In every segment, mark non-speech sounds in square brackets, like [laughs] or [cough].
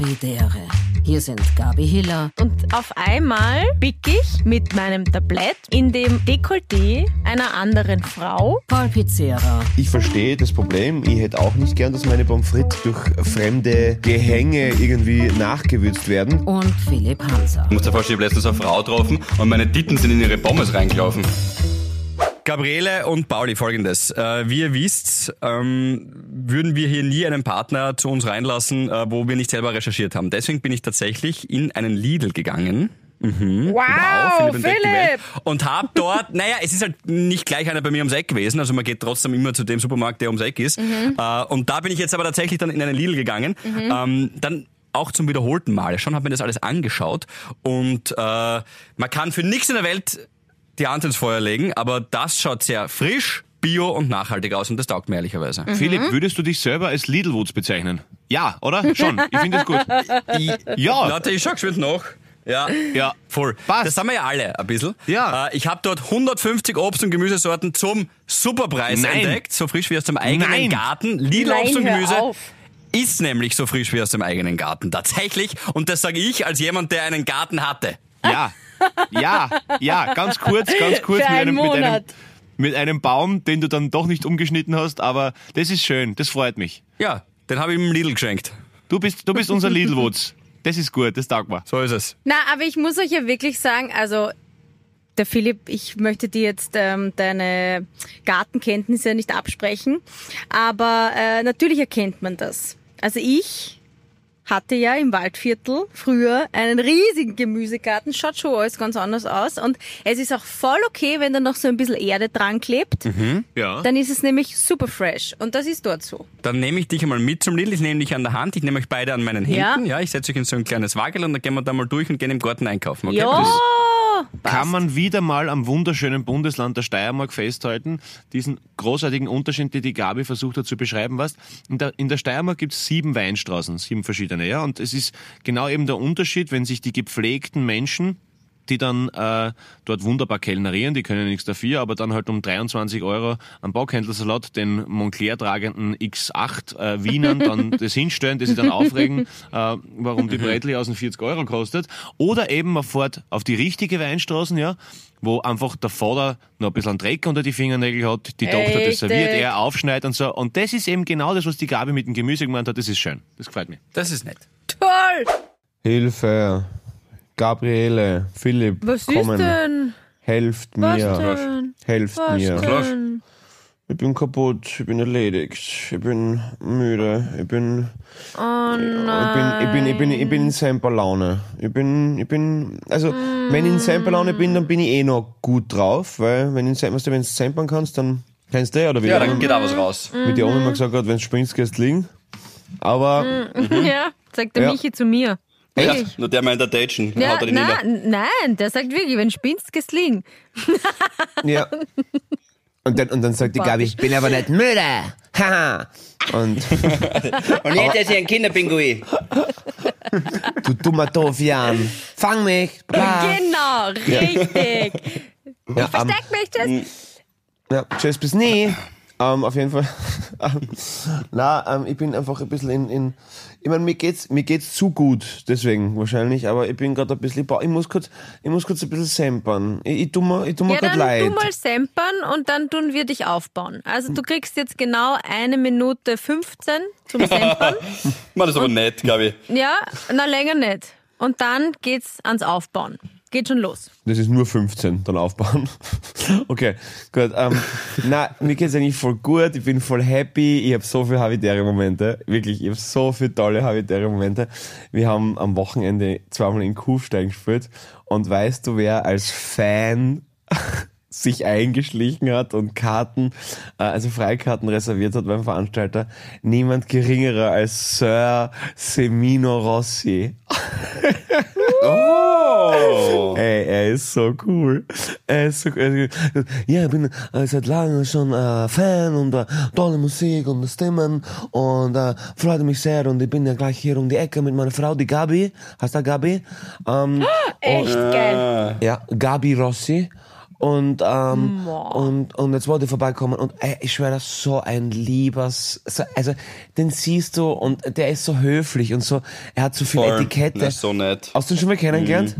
Havidere. Hier sind Gabi Hiller Und auf einmal pick ich mit meinem Tablett in dem Dekolleté einer anderen Frau. Paul Pizzera. Ich verstehe das Problem. Ich hätte auch nicht gern, dass meine Pommes frites durch fremde Gehänge irgendwie nachgewürzt werden. und Philipp Hanser. Ich muss dir vorstellen, ich habe letztens eine Frau getroffen und meine Titten sind in ihre Pommes reingelaufen. Gabriele und Pauli, folgendes. Äh, wie ihr wisst, ähm, würden wir hier nie einen Partner zu uns reinlassen, äh, wo wir nicht selber recherchiert haben. Deswegen bin ich tatsächlich in einen Lidl gegangen. Mhm. Wow, Welt. Philipp! Und hab dort, [laughs] naja, es ist halt nicht gleich einer bei mir ums Eck gewesen, also man geht trotzdem immer zu dem Supermarkt, der ums Eck ist. Äh, und da bin ich jetzt aber tatsächlich dann in einen Lidl gegangen. Ähm, dann auch zum wiederholten Male schon, habe mir das alles angeschaut und äh, man kann für nichts in der Welt die Hand ins Feuer legen, aber das schaut sehr frisch, bio und nachhaltig aus und das taugt mir ehrlicherweise. Philipp, würdest du dich selber als Lidlwoods bezeichnen? Ja, oder? Schon. Ich finde das gut. [laughs] Ja. Warte, ich schau geschwind nach. Ja, Ja. voll. Passt. Das haben wir ja alle ein bisschen. Ja. Äh, ich habe dort 150 Obst- und Gemüsesorten zum Superpreis Nein. entdeckt, so frisch wie aus dem eigenen Nein. Garten. Lidl Nein, Obst und Gemüse ist nämlich so frisch wie aus dem eigenen Garten. Tatsächlich. Und das sage ich als jemand, der einen Garten hatte. Ja. Ja. Ja. Ganz kurz, ganz kurz Für mit einen einem, mit einem, mit einem Baum, den du dann doch nicht umgeschnitten hast, aber das ist schön. Das freut mich. Ja, den habe ich im Lidl geschenkt. Du bist, du bist unser Lidlwoods. Das ist gut, das taugt mir. So ist es. Na, aber ich muss euch ja wirklich sagen, also der Philipp, ich möchte dir jetzt ähm, deine Gartenkenntnisse nicht absprechen, aber äh, natürlich erkennt man das. Also ich hatte ja im Waldviertel früher einen riesigen Gemüsegarten, schaut schon alles ganz anders aus und es ist auch voll okay, wenn da noch so ein bisschen Erde dran klebt, Ja. dann ist es nämlich super fresh und das ist dort so. Dann nehme ich dich einmal mit zum Lidl. Ich nehme dich an der Hand. Ich nehme euch beide an meinen Händen. Ja. Ja, ich setze euch in so ein kleines Wagel und dann gehen wir da mal durch und gehen im Garten einkaufen. Okay? Ja, Kann man wieder mal am wunderschönen Bundesland der Steiermark festhalten, diesen großartigen Unterschied, den die Gabi versucht hat zu beschreiben, was in der, in der Steiermark gibt es sieben Weinstraßen, sieben verschiedene, ja, und es ist genau eben der Unterschied, wenn sich die gepflegten Menschen die dann äh, dort wunderbar kellnerieren, die können nichts dafür, aber dann halt um 23 Euro am Baughändlersalat den Montclair tragenden X8 äh, Wienern dann [laughs] das hinstellen, das sie dann aufregen, äh, warum die Bretli aus den 40 Euro kostet. Oder eben man fährt auf die richtige Weinstraßen, ja, wo einfach der Vater noch ein bisschen Dreck unter die Fingernägel hat, die Tochter das serviert, er aufschneidet und so. Und das ist eben genau das, was die Gabi mit dem Gemüse gemeint hat, das ist schön. Das gefällt mir. Das ist nett. toll. Hilfe! Gabriele, Philipp, Was ist denn? helft Was mir, denn? helft Was mir. denn? Ich bin kaputt, ich bin erledigt, ich bin müde, ich bin, Oh ich bin, nein. ich bin, ich bin, ich bin in Semperlaune. Ich bin, ich bin, also, wenn ich in Semperlaune bin, dann bin ich eh noch gut drauf, weil, wenn ich, weißt du, wenn du sempern kannst, dann kennst du eh, oder wie Ja, dann Oma- geht auch was raus. mit der Oma immer gesagt hat, wenn du springst, gehst du liegen. Aber, [laughs] Ja, sagt der Ja. Michi zu mir. Ja, nur der meint der Datchen. Ja, haut er nein, nein, der sagt wirklich, wenn du spinnst, gehst du liegen. ja. [laughs] Und dann, und dann sagt die Gabi, ich bin aber nicht müde. Haha. Und, [laughs] Und jetzt ist er ein Kinderpinguin. du dummer Doofian, fang mich. Bla. Genau, richtig. Ja, ähm, Versteck mich, tschüss. Ja, tschüss, bis nie. Ähm, auf jeden Fall. [laughs] ähm, na, ähm, ich bin einfach ein bisschen in, in ich meine, mir geht's, mir geht's zu gut, deswegen wahrscheinlich, aber ich bin gerade ein bisschen, ich muss kurz, ich muss kurz ein bisschen sempern. Ich, ich tu mir, ich tu mir Ja, dann leid. du mal sempern und dann tun wir dich aufbauen. Also du kriegst jetzt genau eine Minute 15 zum Sempern. [laughs] Man, das ist aber nett, glaube ich. ja, na länger nicht. Und dann geht's ans Aufbauen. Geht schon los. Das ist nur 15, dann aufbauen. [laughs] okay, gut. Ähm, na, mir geht's eigentlich voll gut. Ich bin voll happy. Ich habe so viele habitäre Momente. Wirklich, ich habe so viele tolle habitäre Momente. Wir haben am Wochenende zweimal in Kufstein gespielt. Und weißt du, wer als Fan [laughs] sich eingeschlichen hat und Karten, äh, also Freikarten reserviert hat beim Veranstalter? Niemand geringerer als Sir Semino Rossi. [laughs] Ey, er ist so cool. Er ist so cool. Ja, ich bin äh, seit langem schon äh, Fan und äh, tolle Musik und Stimmen und äh, freue mich sehr und ich bin ja gleich hier um die Ecke mit meiner Frau, die Gabi. Heißt da Gabi? Ähm, Echt geil. ja, Gabi Rossi. Und, ähm, und, und jetzt wollte ich vorbeikommen und ey, ich schwöre, das so ein liebes, so, also den siehst du und der ist so höflich und so, er hat so viel Voll. Etikette. Das ist so nett. Hast du ihn schon mal kennengelernt?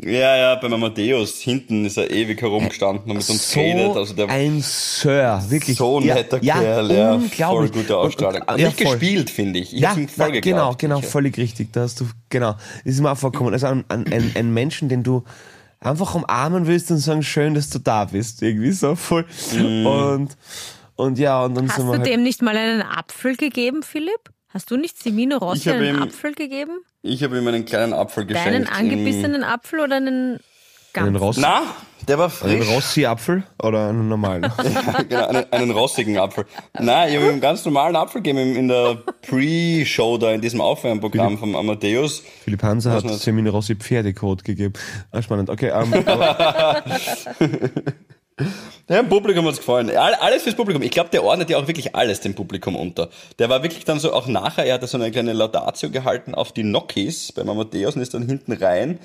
Ja, ja, beim Amadeus hinten ist er ewig herumgestanden und mit uns so geredet. Also der ein Sir, wirklich. so ein netter ja, Kerl, ja. Voll gute Ausstrahlung. Und, und, ja, nicht voll. gespielt, finde ich. Ich ja, voll na, genau, genau, völlig richtig. Da hast du, genau. Das ist mir auch vorgekommen. Also ein, ein, ein, ein Menschen, den du einfach umarmen willst und sagen, schön, dass du da bist. Irgendwie so voll. Mhm. Und, und ja, und dann Hast sind wir du halt, dem nicht mal einen Apfel gegeben, Philipp? Hast du nicht Semino Rossi einen ihm- Apfel gegeben? Ich habe ihm einen kleinen Apfel geschenkt. Deinen in- angebissenen Apfel oder einen einen, ganzen? Ross, Na, der war einen frisch. Rossi-Apfel oder einen normalen? [laughs] genau, einen, einen rossigen Apfel. Nein, ich habe ihm einen ganz normalen Apfel gegeben in der Pre-Show da, in diesem Aufwärmprogramm vom Amadeus. Philipp Hanser hat? Semino Rossi Pferdecode gegeben. Ah, spannend. Okay, ähm, [laughs] aber, Ja, im Publikum hat's gefallen. All- Alles fürs Publikum. Ich glaube, der ordnet ja auch wirklich alles dem Publikum unter. Der war wirklich dann so, auch nachher, er hat da so eine kleine Laudatio gehalten auf die Nokis beim Amadeus und ist dann hinten rein.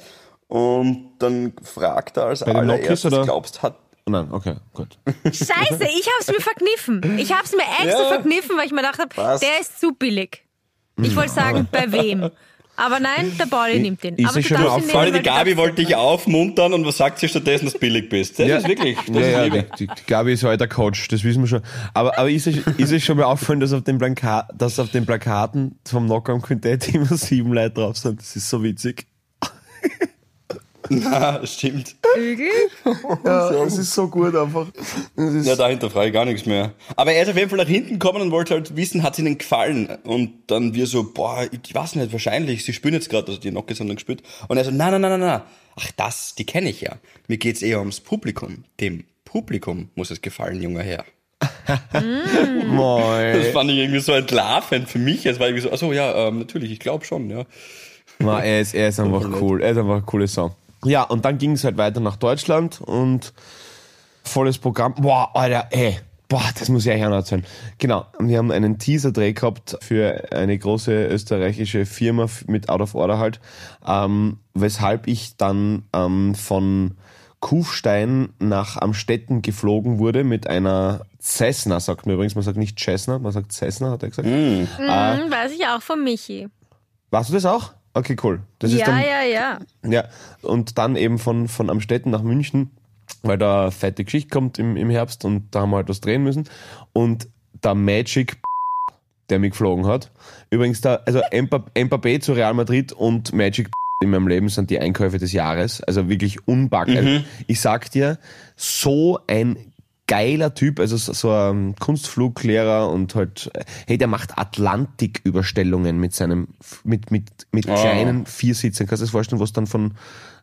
Und dann fragt er als Bei allererstes, glaubst, hat oh nein, okay, gut. Scheiße, ich hab's mir verkniffen. Ich hab's mir extra Ja. verkniffen, weil ich mir gedacht habe, Was? der ist zu billig. Ich wollte sagen, bei wem? Aber nein, der Pauli nimmt den. ist Aber schon darfst mal weil die Gabi darfst- wollte dich aufmuntern und was sagt sie stattdessen, dass du billig bist? Das ist wirklich, das Ja, ist ja, Liebe. die, die Gabi ist heute der Coach, das wissen wir schon. Aber, aber ist, euch, ist euch schon mal aufgefallen, dass auf, den Plaka dass auf den Plakaten vom Knockdown Quintett immer sieben Leute drauf sind? Das ist so witzig. [laughs] Ah, stimmt. Ja, das ist so gut einfach. Das Ja, dahinter frage ich gar nichts mehr. Aber er ist auf jeden Fall nach hinten gekommen und wollte halt wissen, hat es ihnen gefallen? Und dann wir so, boah, ich weiß nicht, wahrscheinlich, sie spielen jetzt gerade, also die Nocke haben dann gespielt. Und er so, nein, nein, nein, nein, nein. Ach, das, die kenne ich ja. Mir geht's eher ums Publikum. Dem Publikum muss es gefallen, junger Herr. [laughs] Das Moi. fand ich irgendwie so entlarvend für mich. Es war irgendwie so, ach so, ja, ähm, natürlich, ich glaube schon, ja. Ma, er, ist, er ist einfach cool. Er ist einfach eine coole Sau. Ja, und dann ging es halt weiter nach Deutschland und volles Programm. Boah, Alter, ey. Boah, das muss auch noch erzählen. Genau, wir haben einen Teaser-Dreh gehabt für eine große österreichische Firma mit Out of Order halt, ähm, weshalb ich dann ähm, von Kufstein nach Amstetten geflogen wurde mit einer Cessna, sagt man übrigens, man sagt nicht Cessna, man sagt Cessna, hat er gesagt. Mhm, weiß ich auch von Michi. Warst du das auch? Okay, cool. Das ist Ja, dann, ja, ja. ja, und dann eben von, von Amstetten nach München, weil da eine fette Geschichte kommt im, im Herbst und da haben wir halt was drehen müssen. Und der Magic, [laughs] der mich geflogen hat, übrigens da, also Mbapp- Mbappé zu Real Madrid und Magic [laughs] in meinem Leben sind die Einkäufe des Jahres. Also wirklich unbackbar. Ich sag dir, so ein geiler Typ, also so so ein Kunstfluglehrer und halt, hey, der macht Atlantiküberstellungen mit seinem, mit, mit, mit kleinen Viersitzern. Kannst du dir das vorstellen, was dann von,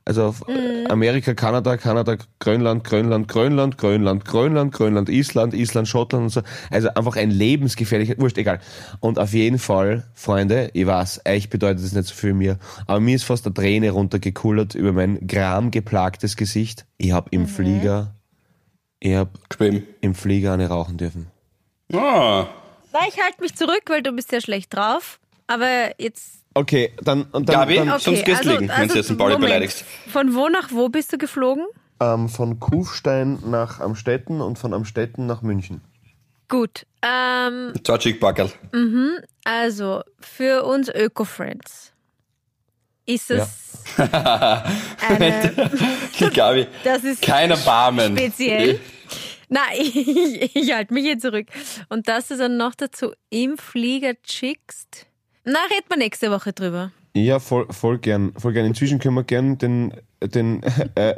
also auf Amerika, Kanada, Kanada, Grönland, Grönland, Grönland, Grönland, Grönland, Grönland, Island, Island, Schottland und so. Also einfach ein lebensgefährlicher, wurscht, egal. Und auf jeden Fall, Freunde, ich weiß, euch bedeutet das nicht so viel mir, aber mir ist fast eine Träne runtergekullert über mein gramgeplagtes Gesicht. Ich hab im Flieger, ich hab Gespielt. im Flieger eine rauchen dürfen. Ah, Na, ich halte mich zurück, weil du bist ja schlecht drauf. Aber jetzt. Okay, dann, und dann, Gabi? dann Okay, Sonst gehst du liegen, wenn du jetzt den Pauli beleidigst. Von wo nach wo bist du geflogen? ähm, von Kufstein nach Amstetten und von Amstetten nach München. Gut. Ähm, Tschatschik-Backerl. also, für uns Öko-Friends ist es [laughs] eine. Die Gabi. [laughs] Das ist Keiner Barmen. speziell. Nein, ich, [laughs] ich halte mich hier zurück. Und dass du dann noch dazu im Flieger schickst. Na, reden wir nächste Woche drüber. Ja, voll, voll gern, voll gern. Inzwischen können wir gern den, den, [laughs] äh,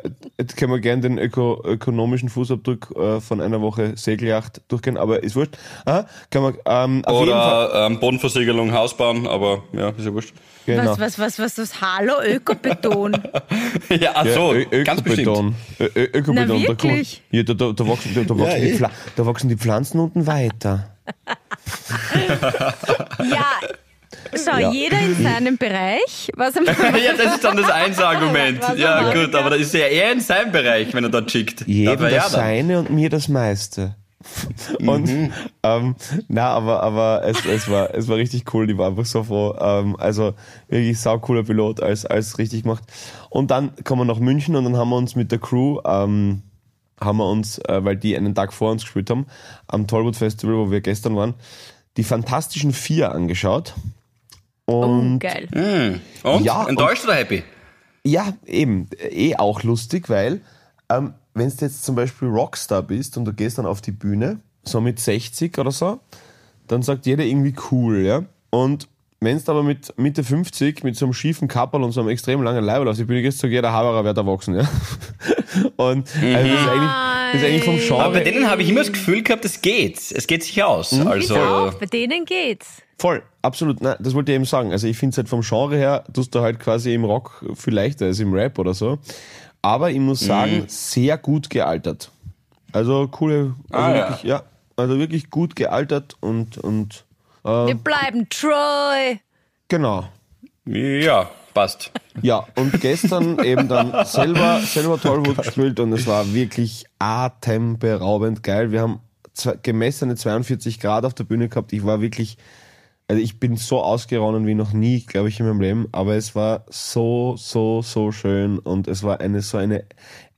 können wir gern den öko, ökonomischen Fußabdruck äh, von einer Woche Segelyacht durchgehen, aber ist wurscht. Ah, kann man, ähm, auf jeden Fall. Oder ähm, Bodenversiegelung, Hausbauen, aber ja, ist ja wurscht. Genau. Was, was, was, was, was? Hallo, Ökobeton. [laughs] ja, ach so, Ö- ganz bestimmt. Ökobeton. Ö- Ö- Ökobeton. Na, da? Ja, da, da, da, wachsen, da, da, wachsen die eh. Pfla da wachsen die Pflanzen unten weiter. [laughs] Ja, so, Ja. jeder in seinem Bereich. Was [laughs] ja, das ist dann das Einser-Argument. Was Ja, gut, aber das ist ja eher in seinem Bereich, wenn er dort schickt. Ja, das dann. seine und mir das meiste. Und ähm, na, aber aber es, es war es war richtig cool. Die war einfach so froh. Ähm, also wirklich saucooler Pilot, als als richtig gemacht. Und dann kommen wir nach München und dann haben wir uns mit der Crew ähm, haben wir uns, äh, weil die einen Tag vor uns gespielt haben, am Tollwood Festival, wo wir gestern waren, die Fantastischen Vier angeschaut. Und Oh, geil. Und? Ja, Enttäuscht oder happy? ja, eben, eh auch lustig, weil ähm, wenn du jetzt zum Beispiel Rockstar bist und du gehst dann auf die Bühne, so mit 60 oder so, dann sagt jeder irgendwie cool, ja. Und wenn du aber mit Mitte 50 mit so einem schiefen Kapperl und so einem extrem langen Leibel auf die Bühne gehst, sagt jeder Haberer wird erwachsen, ja. [laughs] Und also das, ist eigentlich, das ist eigentlich vom Genre. Aber bei denen habe ich immer das Gefühl gehabt, es geht. Es geht sich aus. Also, Ich auch, bei denen geht's. Voll, absolut. Nein, das wollte ich eben sagen. Also ich finde es halt vom Genre her, tust du halt quasi im Rock viel leichter als im Rap oder so. Aber ich muss sagen, sehr gut gealtert. Also coole, also Ah, ja. wirklich, ja. also wirklich gut gealtert und, und Wir bleiben Troy. genau. ja, passt. Ja, und gestern [laughs] eben dann selber, selber Tollwood gespielt und es war wirklich atemberaubend geil. Wir haben gemessene 42 Grad auf der Bühne gehabt. Ich war wirklich, also ich bin so ausgeronnen wie noch nie, glaube ich, in meinem Leben. Aber es war so, so, so schön und es war eine so eine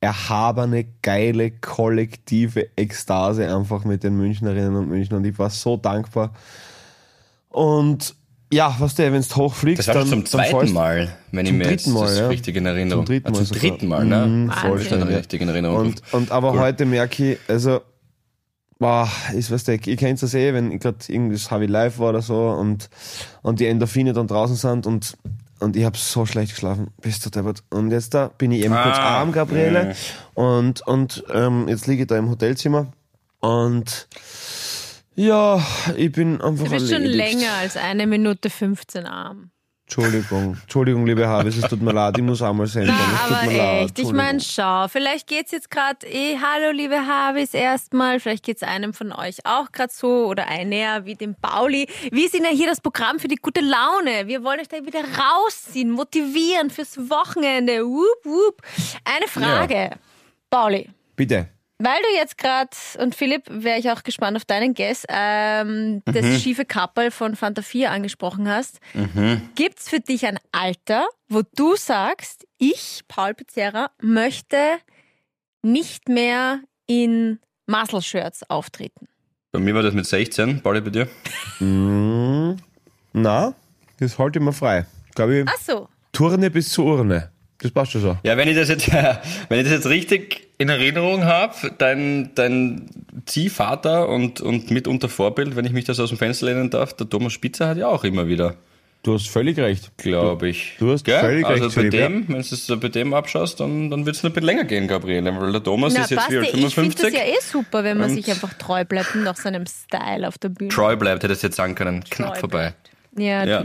erhabene, geile, kollektive Ekstase einfach mit den Münchnerinnen und Münchnern. Und ich war so dankbar. Und ja, was der, wenn du hochfliegst, Das dann zum zweiten Mal, wenn ich mir jetzt dritten Mal, das ja. richtig in Erinnerung Zum dritten Ah, Mal zum sogar. dritten Mal, ne? Mhm, Voll richtig in Erinnerung. Und, und aber Cool. heute merke ich, also, boah, ist was der, ihr kennt das eh, wenn gerade irgendwas Heavy Live war oder so und, und die Endorphine dann draußen sind und, und ich habe so schlecht geschlafen, bist du deppert. Und jetzt da bin ich eben kurz Ah, arm, Gabriele, und, und ähm, jetzt liege ich da im Hotelzimmer und ja, ich bin einfach Du bist schon erledigt. länger als eine Minute 15 arm. Entschuldigung, Entschuldigung, liebe Habis, es tut mir leid, ich muss auch mal senden. Na, es tut aber echt, ich meine, schau, vielleicht geht's jetzt gerade eh, hallo liebe Habis erstmal, vielleicht geht's einem von euch auch gerade so oder einer wie dem Pauli. Wir sind ja hier das Programm für die gute Laune. Wir wollen euch da wieder rausziehen, motivieren fürs Wochenende. Wup, wup. Eine Frage, Pauli. Bitte. Weil du jetzt gerade, und Philipp, wäre ich auch gespannt auf deinen Guess, ähm, das Mhm. schiefe Kappel von Fanta 4 angesprochen hast. Gibt's für dich ein Alter, wo du sagst, ich, Paul Pizzerra, möchte nicht mehr in Muscle-Shirts auftreten? Bei mir war das mit 16, Pauli, bei dir? Na, das halte ich mir frei. Glaube ich, Ach so. Turne bis zur Urne. Das passt schon so. Ja, wenn ich das jetzt, [laughs] wenn ich das jetzt richtig in Erinnerung habe, dein, dein Ziehvater und, und mitunter Vorbild, wenn ich mich das aus dem Fenster lehnen darf, der Thomas Spitzer hat ja auch immer wieder, Du hast völlig recht. glaube ich. du hast Gell? völlig also recht, bei dem, wenn du es bei dem abschaust, dann, dann wird es noch ein bisschen länger gehen, Gabriele, weil der Thomas Na, ist jetzt wie alt, Ich finde 55. das ja eh super, wenn man sich einfach treu bleibt und auch seinem Style auf der Bühne. Treu bleibt, hättest du jetzt sagen können, knapp Treu vorbei. Ja, Ja.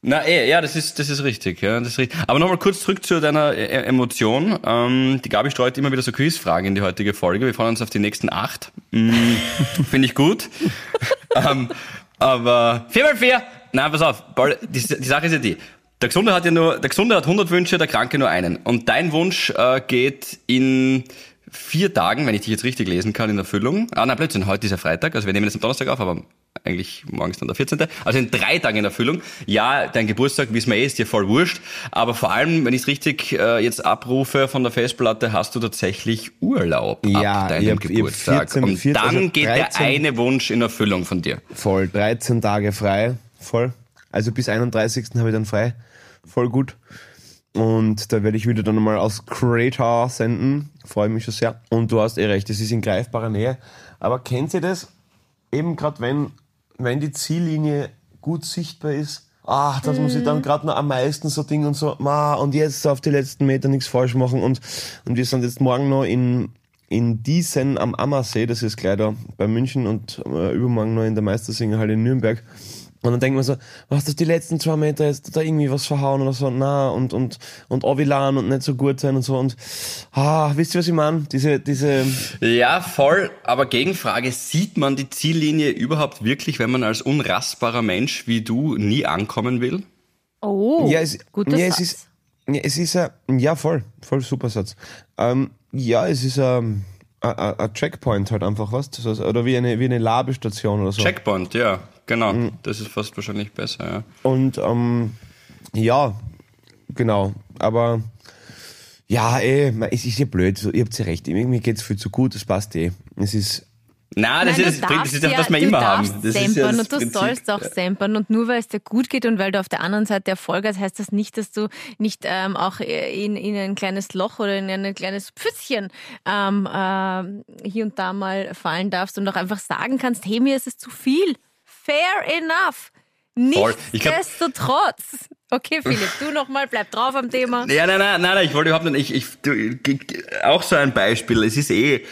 Na, eh, ja, das ist, das ist richtig, ja, das ist richtig. Aber nochmal kurz zurück zu deiner äh, Emotion. Ähm, die Gabi streut immer wieder so Quizfragen in die heutige Folge. Wir freuen uns auf die nächsten acht. Mm, [laughs] Finde ich gut. [laughs] ähm, aber vier mal vier. Nein, pass auf, die, die Sache ist ja die. Der Gesunde hat ja nur, der Gesunde hat 100 Wünsche, der Kranke nur einen. Und dein Wunsch äh, geht in vier Tagen, wenn ich dich jetzt richtig lesen kann, in Erfüllung. Ah, nein, Blödsinn, heute ist ja Freitag, also wir nehmen das am Donnerstag auf, aber eigentlich morgen ist dann der 14. Also in drei Tagen in Erfüllung. Ja, dein Geburtstag, wissen wir eh, ist dir voll wurscht. Aber vor allem, wenn ich es richtig äh, jetzt abrufe von der Festplatte, hast du tatsächlich Urlaub Ja, ab deinem hab Geburtstag. 14 Und 14, dann also geht 13 der eine Wunsch in Erfüllung von dir. Voll. 13 Tage frei. Voll. Also bis 31. habe ich dann frei. Voll gut. Und da werde ich wieder dann mal aus Kreta senden. Freue mich schon sehr. Und du hast eh recht, es ist in greifbarer Nähe. Aber kennt ihr das? Eben gerade wenn, wenn die Ziellinie gut sichtbar ist, ah, dass man sich dann gerade noch am meisten so Ding und so, ma, und jetzt auf die letzten Meter nichts falsch machen. Und, und wir sind jetzt morgen noch in, in Diesen am Ammersee, das ist gleich da bei München und äh, übermorgen noch in der Meistersingerhalle in Nürnberg. Und dann denkt man so, was das die letzten zwei Meter jetzt da irgendwie was verhauen oder so, na, und, und, und Ovilan und nicht so gut sein und so. Und, ah, wisst ihr, was ich meine? Diese, diese, Ja, voll. Aber Gegenfrage, sieht man die Ziellinie überhaupt wirklich, wenn man als unrastbarer Mensch wie du nie ankommen will? Oh, ja, es, guter ja, Satz. es ist, ja, es ist ein, ja, voll, voll super Satz. Ähm, ja, es ist ein, ein, ein Checkpoint halt einfach, was? Oder wie eine, wie eine Labestation oder so. Checkpoint, ja, genau. Das ist fast wahrscheinlich besser, ja. Und ähm, ja, genau. Aber Ja, eh, man, es ist ja blöd, so, ihr habt ja recht, mir geht's viel zu gut, das passt eh. Es ist, Nein, das, Nein, ist, das, das ist das, was wir ja, immer du haben. darfst Das ist ja das und du Prinzip. sollst auch sempern und nur weil es dir gut geht und weil du auf der anderen Seite Erfolg hast, heißt das nicht, dass du nicht ähm, auch in, in ein kleines Loch oder in ein kleines Pfützchen ähm, äh, hier und da mal fallen darfst und auch einfach sagen kannst, hey, mir ist es zu viel. Fair enough. Nichtsdestotrotz. Okay, [laughs] Philipp, du nochmal, bleib drauf am Thema. Ja, nein, nein, nein, nein, ich wollte überhaupt nicht. Ich, ich, du, ich- auch so ein Beispiel. Es ist eh,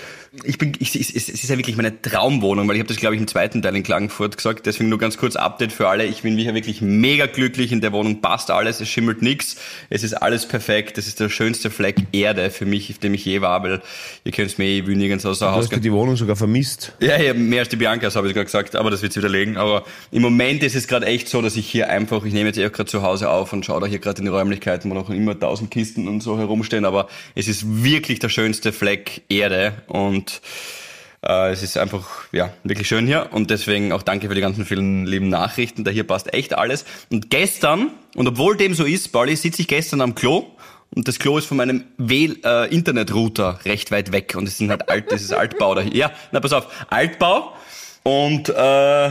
ich bin, ich, es es ist ja wirklich meine Traumwohnung, weil ich habe das, glaube ich, im zweiten Teil in Klagenfurt gesagt. Deswegen nur ganz kurz Update für alle. Ich bin hier wirklich mega glücklich. In der Wohnung passt alles, es schimmelt nix. Es ist alles perfekt. Das ist der schönste Fleck Erde für mich, auf dem ich je war, weil ihr könnt mir eh, ich will nirgends außer du Haus hast ja die Wohnung sogar vermisst. Ja, ja, mehr als die Bianca, das habe ich gerade gesagt, aber das wird sie widerlegen. Aber im Moment ist es gerade echt so, dass ich hier einfach, ich nehme jetzt eh auch gerade zu Hause auf und schaue da hier gerade in die Räumlichkeiten, wo noch immer tausend Kisten und so herumstehen, aber es ist wirklich der schönste Fleck Erde und äh, es ist einfach, ja, wirklich schön hier. Und deswegen auch danke für die ganzen vielen lieben Nachrichten, da hier passt echt alles. Und gestern, und obwohl dem so ist, Pauli, sitze ich gestern am Klo. Und das Klo ist von meinem Wähl äh, Internetrouter recht weit weg. Und es sind halt alt, das ist Altbau da. Ja, na pass auf, Altbau und äh,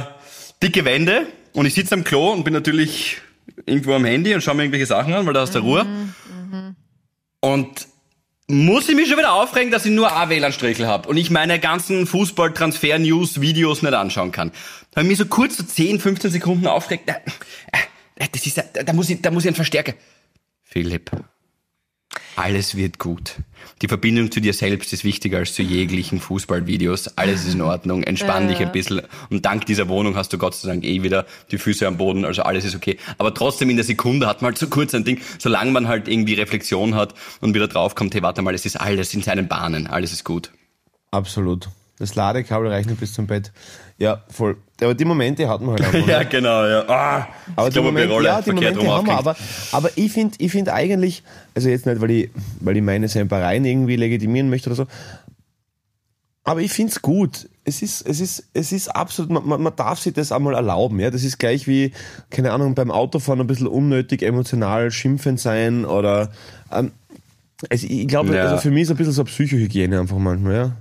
dicke Wände. Und ich sitze am Klo und bin natürlich irgendwo am Handy und schaue mir irgendwelche Sachen an, weil da hast du Ruhe. Und muss ich mich schon wieder aufregen, dass ich nur ein WLAN-Streckel habe und ich meine ganzen Fußball-Transfer-News-Videos nicht anschauen kann. Da habe ich mich so kurz so 10, 15 Sekunden aufgeregt. Äh, äh, Das ist, da, da, muss ich, da muss ich einen Verstärker. Philipp, alles wird gut. Die Verbindung zu dir selbst ist wichtiger als zu jeglichen Fußballvideos. Alles ist in Ordnung. Entspann dich ein bisschen. Und dank dieser Wohnung hast du Gott sei Dank eh wieder die Füße am Boden. Also alles ist okay. Aber trotzdem in der Sekunde hat man halt so kurz ein Ding, solange man halt irgendwie Reflexion hat und wieder draufkommt, hey, warte mal, es ist alles in seinen Bahnen. Alles ist gut. Absolut. Das Ladekabel reicht nicht bis zum Bett. Ja, voll. Aber die Momente hatten wir halt [laughs] einfach. Ja, genau, ja. Ah, Aber ich die glaube, Momente, Rolle ja, die Momente haben wir, aufgehängt. aber, aber ich finde ich find eigentlich, also jetzt nicht, weil ich, weil ich meine Sempereien irgendwie legitimieren möchte oder so, aber ich find's gut. Es ist, es ist, es ist absolut, man, man- man darf sich das einmal erlauben, ja. Das ist gleich wie, keine Ahnung, beim Autofahren ein bisschen unnötig emotional schimpfend sein oder, ähm, also ich glaube, Ja. also für mich ist ein bisschen so Psychohygiene einfach manchmal, ja.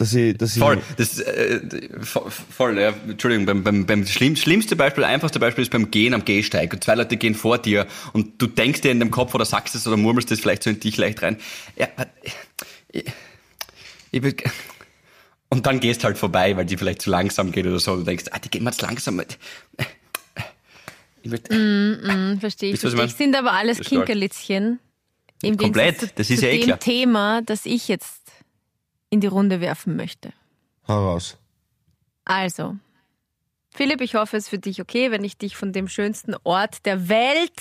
Dass ich, dass ich, Voll, das, äh, voll, voll ja, Entschuldigung, beim, beim, beim schlimm, schlimmste Beispiel, einfachste Beispiel ist beim Gehen am Gehsteig. Und zwei Leute gehen vor dir und du denkst dir in dem Kopf oder sagst es oder murmelst es vielleicht so in dich leicht rein. Ja, ich, ich, will- und dann gehst halt vorbei, weil die vielleicht zu langsam geht oder so. Du denkst, ah, die gehen mal zu langsam. Ich will, Verstehe ich. Ihr, was ich Verstehe ich. Sind aber alles. Kinkerlitzchen. Im Komplett. Gegensatz zu, Das ist zu ja eh dem klar. Thema, das ich jetzt in die Runde werfen möchte. hau raus. Also, Philipp, ich hoffe, es ist für dich okay, wenn ich dich von dem schönsten Ort der Welt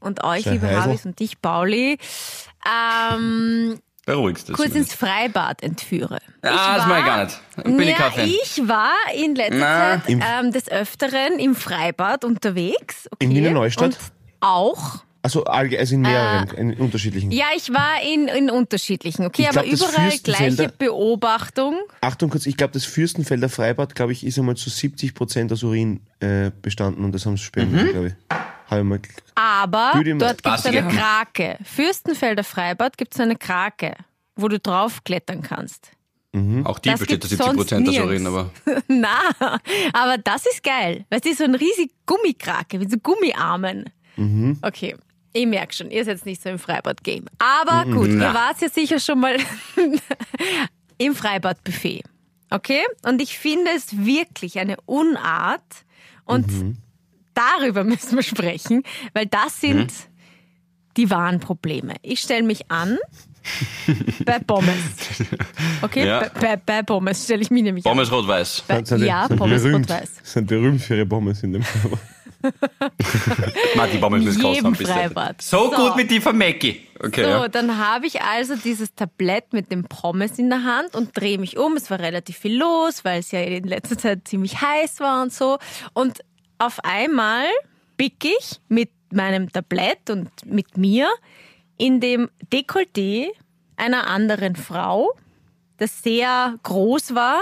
und euch, Sei liebe Heisel. Habis und dich, Pauli, ähm, beruhigst kurz ins Freibad entführe. Ah, das mach ich gar nicht. Bin ich ja, war in letzter Na. Zeit ähm, des Öfteren im Freibad unterwegs. Okay? In Wiener Neustadt? Und auch Also, also in mehreren, in unterschiedlichen. Ja, ich war in, in unterschiedlichen, okay, Ich aber glaub, überall gleiche Beobachtung. Achtung kurz, ich glaube, das Fürstenfelder Freibad, glaube ich, ist einmal zu 70 Prozent aus Urin äh, bestanden und das haben sie spendet, glaube ich. Mal. Aber dort gibt es eine? Krake. Fürstenfelder Freibad gibt es eine Krake, wo du draufklettern kannst. Auch die Das besteht zu gibt's 70 Prozent aus Urin, aber [laughs] Na, aber das ist geil. Weißt du, so ein riesig Gummikrake mit so Gummiarmen. Mhm. Okay. Ich merke schon, ihr seid nicht so im Freibad-Game. Aber gut, Na. ihr wart ja sicher schon mal [laughs] im Freibad-Buffet. Okay? Und ich finde es wirklich eine Unart. Und Mhm. darüber [laughs] müssen wir sprechen, weil das sind Mhm. die wahren Probleme. Ich stelle mich an [laughs] bei Pommes. Okay? Ja. Bei, bei, bei Pommes stelle ich mich nämlich an. Pommes rot-weiß. Ja, Pommes rot-weiß. Sind berühmt für ihre Pommes in dem Freibad. Die Pommes müssen ein bisschen. Freibad. So, So. gut mit die von Mackie. Okay, So, ja. dann habe ich also dieses Tablett mit dem Pommes in der Hand und drehe mich um. Es war relativ viel los, weil es ja in letzter Zeit ziemlich heiß war und so. Und auf einmal bick ich mit meinem Tablett und mit mir in dem Dekolleté einer anderen Frau, das sehr groß war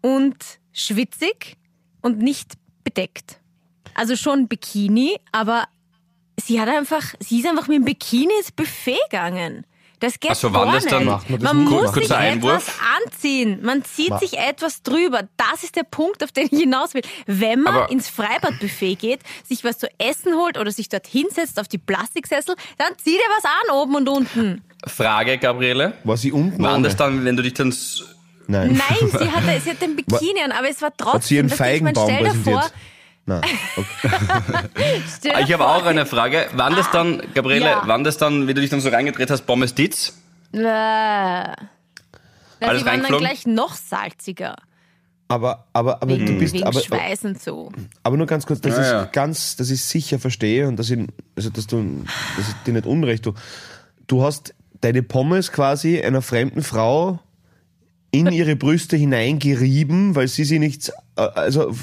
und schwitzig und nicht bedeckt. Also schon Bikini, aber sie hat einfach, sie ist einfach mit dem Bikini ins Buffet gegangen. Das geht so, gar wann das nicht. dann- Macht man das man nicht? muss sich Einwurf. etwas anziehen. Man zieht sich etwas drüber. Das ist der Punkt, auf den ich hinaus will. Wenn man Aber- ins Freibadbuffet geht, sich was zu essen holt oder sich dort hinsetzt auf die Plastiksessel, dann zieh dir was an oben und unten. Frage, Gabriele. War sie unten ohne? das dann, wenn du dich dann... Nein. Nein, sie [laughs] hatte, sie hat den Bikini an, aber es war trotzdem. Hat sie ihren du, ich mein, Feigenbaum stell dir vor, präsentiert? Nein. [laughs] Okay. dir Ich habe auch eine Frage. Wann das dann, Gabriele, Ja. wann das dann, wie du dich dann so reingedreht hast, Pommes Ditz? Na, Alles die waren dann gleich noch salziger. Aber, aber, aber Wegen, du bist, wegen aber, Schweiß und so. aber nur ganz kurz, dass Ja, ich ja. ganz, dass ich sicher verstehe und dass ich, also dass du, dass ich dir nicht unrecht tue. Du hast deine Pommes quasi einer fremden Frau in ihre Brüste hineingerieben, weil sie sie nicht, äh, also,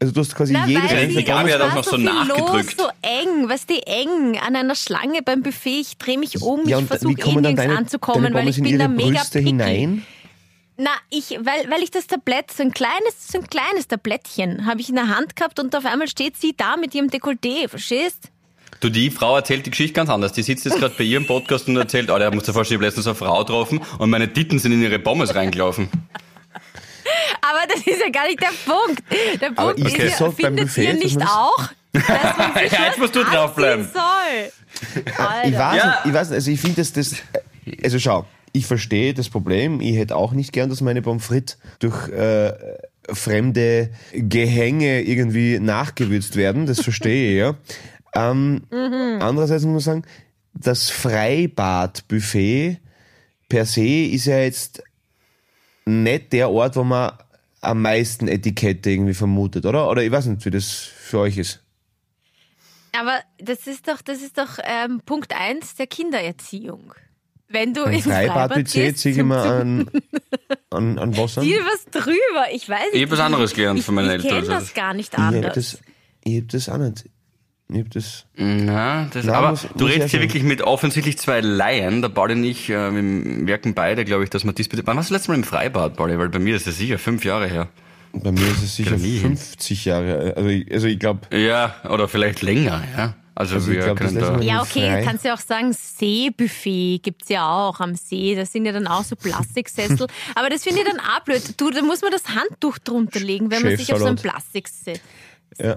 also du hast quasi Na, jedes weil hat es auch noch so viel nachgedrückt. Los, so eng, was die eng an einer Schlange beim Buffet. Ich drehe mich um, Ja, ich versuche dann nirgends anzukommen, deine weil ich in bin ihre da mega Brüste picky. hinein? Na, ich, weil, weil ich das Tablett, so ein kleines, so ein kleines Tablettchen, habe ich in der Hand gehabt und auf einmal steht sie da mit ihrem Dekolleté, verstehst? Du, die Frau erzählt die Geschichte ganz anders. Die sitzt jetzt gerade bei ihrem Podcast und erzählt, oh, der muss dir vorstellen, ich habe letztens eine Frau getroffen und meine Titten sind in ihre Pommes reingelaufen. Aber das ist ja gar nicht der Punkt. Der Aber Punkt ist ist, so ja, beim findet ihr dass nicht auch, dass man [laughs] sich Ja, jetzt was musst du draufbleiben. soll? [laughs] Ich weiß, Ja. nicht, ich weiß also ich finde das, das, also schau, ich verstehe das Problem, ich hätte auch nicht gern, dass meine Pommes frites durch äh, fremde Gehänge irgendwie nachgewürzt werden, das verstehe ich, ja. Ähm, Andererseits muss man sagen, das Freibad-Buffet per se ist ja jetzt nicht der Ort, wo man am meisten Etikette irgendwie vermutet, oder? Oder ich weiß nicht, wie das für euch ist. Aber das ist doch, das ist doch ähm, Punkt eins der Kindererziehung. Wenn du Ein ins Freibad Freibad-Budget gehst, ziehe ich immer an, an, an Wasser. Zieh was drüber. Ich weiß nicht. Ich hab was anderes gelernt ich, von meinen ich Eltern, Ich kenne also das gar nicht Ich hab anders. das, ich hab das auch nicht. Ich hab das. Na, das, Na, aber muss- du muss redest hier wirklich mit offensichtlich zwei Laien. Der Pauli und ich, äh, wir wirken beide, glaube ich, dass wir diesbezüglich... Wann warst du das letzte Mal im Freibad, Pauli? Weil bei mir ist das sicher fünf Jahre her. Bei mir ist es sicher nie hin. 50 Jahre. Also ich, also ich glaube, Ja, oder vielleicht länger, ja. Also, Also wir glaub, können da... Ja, okay, frei. kannst ja auch sagen, Seebuffet gibt's ja auch am See. Das sind ja dann auch so Plastiksessel. [laughs] Aber das finde ich dann auch blöd. Du, da muss man das Handtuch drunter legen, wenn man sich auf so ein Chefsalat. [laughs] Ja.